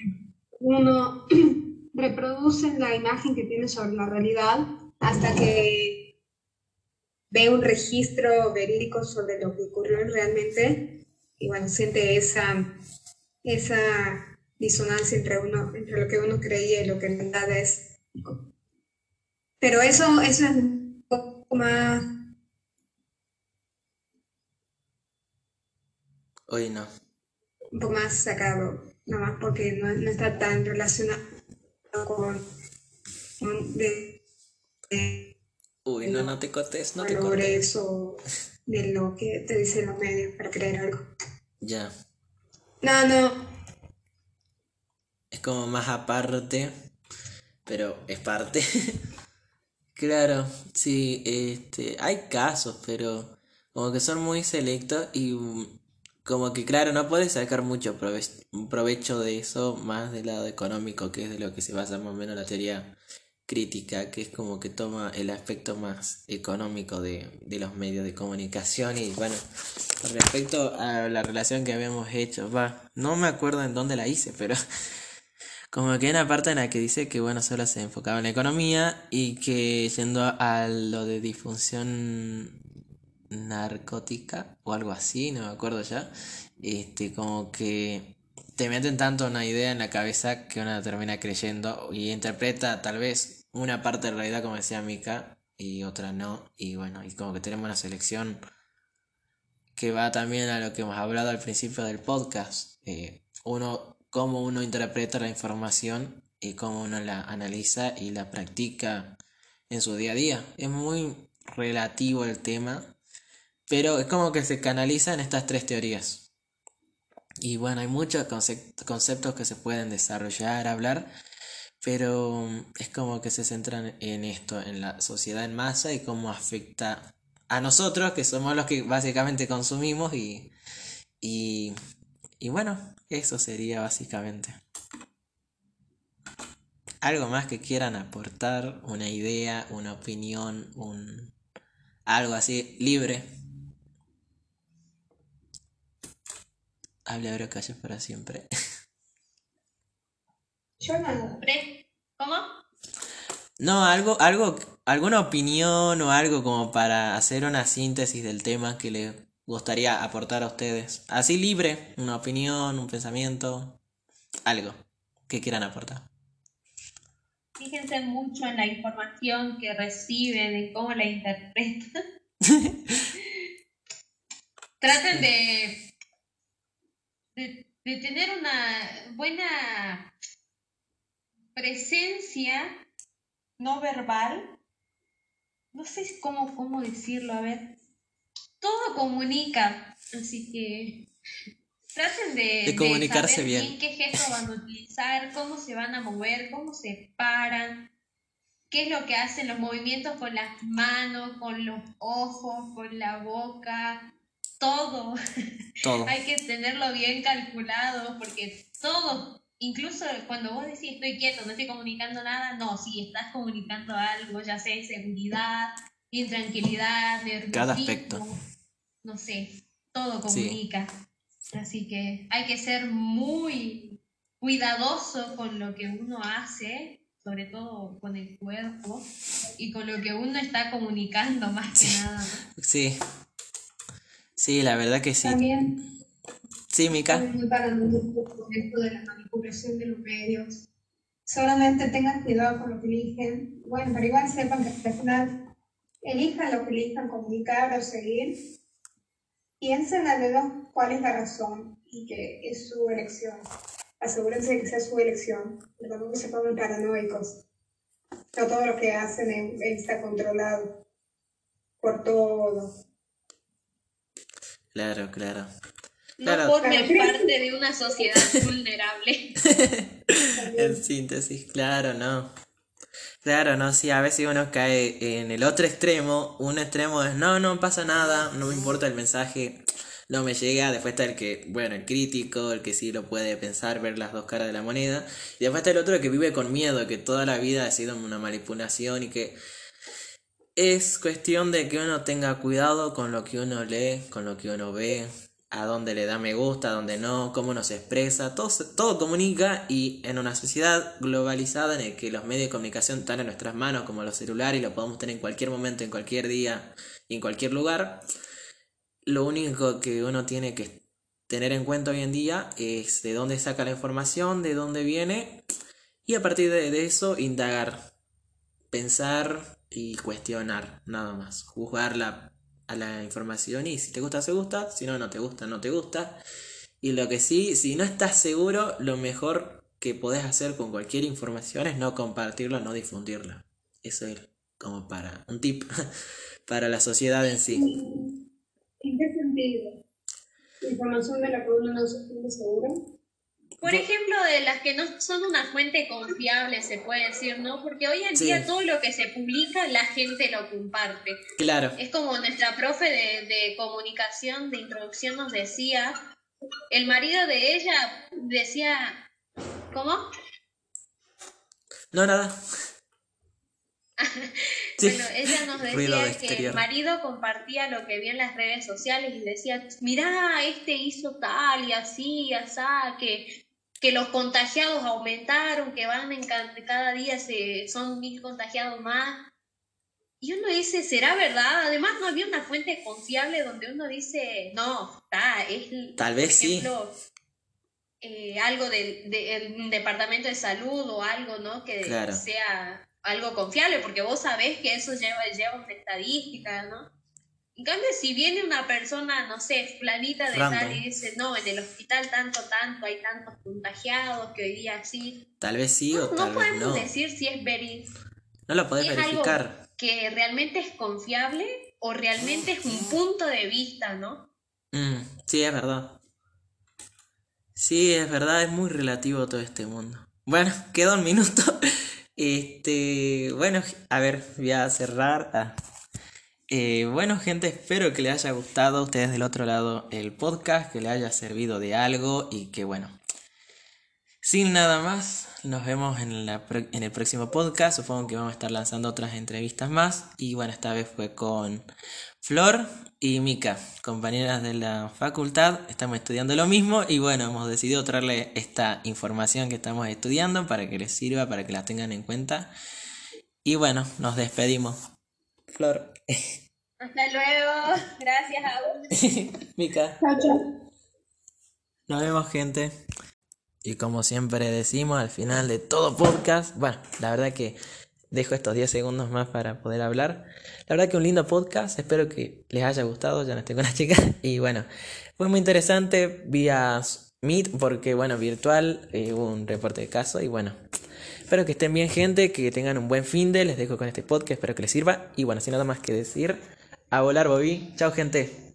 uno reproduce la imagen que tiene sobre la realidad hasta que ve un registro verídico sobre lo que ocurrió realmente y bueno, siente esa, esa disonancia entre, uno, entre lo que uno creía y lo que en verdad es. Pero eso, eso es un poco más... Hoy no. Un poco más sacado, nada más porque no, está tan relacionado con... de, Uy, no, no te cortes, no te cortes. eso de lo que te dicen los medios para creer algo. Ya. No, no. Es como más aparte, pero es parte. Claro, sí, este, hay casos, pero como que son muy selectos y como que claro, no puedes sacar mucho provecho de eso más del lado económico, que es de lo que se basa más o menos la teoría crítica, que es como que toma el aspecto más económico de, de los medios de comunicación y bueno, respecto a la relación que habíamos hecho, va, no me acuerdo en dónde la hice, pero como que hay una parte en la que dice que bueno, solo se enfocaba en la economía y que yendo a lo de disfunción narcótica o algo así, no me acuerdo ya, este como que te meten tanto una idea en la cabeza que uno termina creyendo y interpreta tal vez una parte de la realidad como decía Mika y otra no y bueno, y como que tenemos una selección que va también a lo que hemos hablado al principio del podcast. Eh, uno cómo uno interpreta la información y cómo uno la analiza y la practica en su día a día. Es muy relativo el tema, pero es como que se canaliza en estas tres teorías. Y bueno, hay muchos conceptos que se pueden desarrollar, hablar, pero es como que se centran en esto, en la sociedad en masa y cómo afecta a nosotros, que somos los que básicamente consumimos y, y, y bueno, eso sería básicamente. Algo más que quieran aportar, una idea, una opinión, un algo así libre. Hable ahora calles para siempre. Yo nada. ¿Cómo? No, algo, algo, alguna opinión o algo como para hacer una síntesis del tema que le gustaría aportar a ustedes? Así libre, una opinión, un pensamiento, algo que quieran aportar. Fíjense mucho en la información que reciben, en cómo la interpretan. Traten de, de, de tener una buena presencia no verbal. No sé cómo, cómo decirlo, a ver. Todo comunica, así que traten de, De comunicarse saber bien. qué gestos van a utilizar, cómo se van a mover, cómo se paran, qué es lo que hacen los movimientos con las manos, con los ojos, con la boca, todo. Todo. Hay que tenerlo bien calculado porque todo, incluso cuando vos decís estoy quieto, no estoy comunicando nada, no, sí, estás comunicando algo, ya sea seguridad, intranquilidad, nerviosismo, Cada aspecto. No sé, todo Sí. comunica. Así que hay que ser muy cuidadoso con lo que uno hace, sobre todo con el cuerpo, y con lo que uno está comunicando más que nada. Sí. Sí, la verdad que sí. También Sí, Mica. paranoico con esto de la manipulación de los medios. Solamente tengan cuidado con lo que eligen. Bueno, pero igual sepan que al final elijan lo que elijan comunicar o seguir. Piensen al menos cuál es la razón y que es su elección. Asegúrense de que sea su elección. Pero tampoco se pongan paranoicos. No todo lo que hacen es- está controlado por todo. Claro, claro. No Claro. formen parte de una sociedad vulnerable. En síntesis, claro, no. Claro, no, sí, a veces uno cae en el otro extremo. Un extremo es, no, no pasa nada, no me importa el mensaje, no me llega. Después está el que, bueno, el crítico, el que sí lo puede pensar, ver las dos caras de la moneda. Y después está el otro que vive con miedo, que toda la vida ha sido una manipulación y que es cuestión de que uno tenga cuidado con lo que uno lee, con lo que uno ve, a dónde le da me gusta, a dónde no, cómo uno se expresa, todo, todo comunica y en una sociedad globalizada en la que los medios de comunicación están en nuestras manos como los celulares y lo podemos tener en cualquier momento, en cualquier día y en cualquier lugar, lo único que uno tiene que tener en cuenta hoy en día es de dónde saca la información, de dónde viene y a partir de eso indagar, pensar y cuestionar, nada más, juzgar la, a la información y si te gusta, se gusta, si no, no te gusta, no te gusta. Y lo que sí, si no estás seguro, lo mejor que podés hacer con cualquier información es no compartirlo, no difundirlo. Eso es como para un tip para la sociedad en sí. ¿En qué sentido? Información de la que uno no se siente seguro. Por ejemplo, de las que no son una fuente confiable, se puede decir, ¿no? Porque hoy en Sí. día todo lo que se publica, la gente lo comparte. Claro, Es como nuestra profe de, de comunicación, de introducción nos decía, el marido de ella decía, ¿cómo? no nada. Bueno, ella nos de decía que el marido compartía lo que vio en las redes sociales y decía, mirá, este hizo tal y así, y asá, que, que los contagiados aumentaron, que van en ca- cada día se, son mil contagiados más. Y uno dice, ¿será verdad? Además no había una fuente confiable donde uno dice, no, está, es Tal por vez sí. ejemplo, eh, algo del de, departamento de salud o algo, ¿no? Que Claro. sea algo confiable, porque vos sabés que eso lleva, lleva una estadística, ¿no? En cambio, si viene una persona, no sé, planita de Random. tal y dice, no, en el hospital tanto, tanto, hay tantos contagiados que hoy día sí. Tal vez sí o No, tal no vez podemos no. decir si es veri No lo podés si es algo verificar. que realmente es confiable o realmente es un punto de vista, ¿no? Mm, sí, es verdad. Sí, es verdad, es muy relativo todo este mundo. Bueno, queda un minuto. Este, bueno, a ver, voy a cerrar. Ah. Eh, bueno, gente, espero que les haya gustado a ustedes del otro lado el podcast, que les haya servido de algo y que bueno. Sin nada más, nos vemos en, la en el próximo podcast. Supongo que vamos a estar lanzando otras entrevistas más. Y bueno, esta vez fue con Flor y Mica, compañeras de la facultad. Estamos estudiando lo mismo y bueno, hemos decidido traerle esta información que estamos estudiando para que les sirva, para que la tengan en cuenta. Y bueno, nos despedimos. Flor. Hasta luego. Gracias, a Mica. Chao, chao. Nos vemos, gente. Y como siempre decimos al final de todo podcast, bueno, la verdad que dejo estos 10 segundos más para poder hablar. La verdad que un lindo podcast, espero que les haya gustado, ya no estoy con la chica. Y bueno, fue muy interesante vía Meet, porque bueno, virtual, eh, hubo un reporte de caso y bueno. Espero que estén bien, gente, que tengan un buen fin de. Les dejo con este podcast, espero que les sirva. Y bueno, sin nada más que decir, a volar, Bobby. Chao, gente.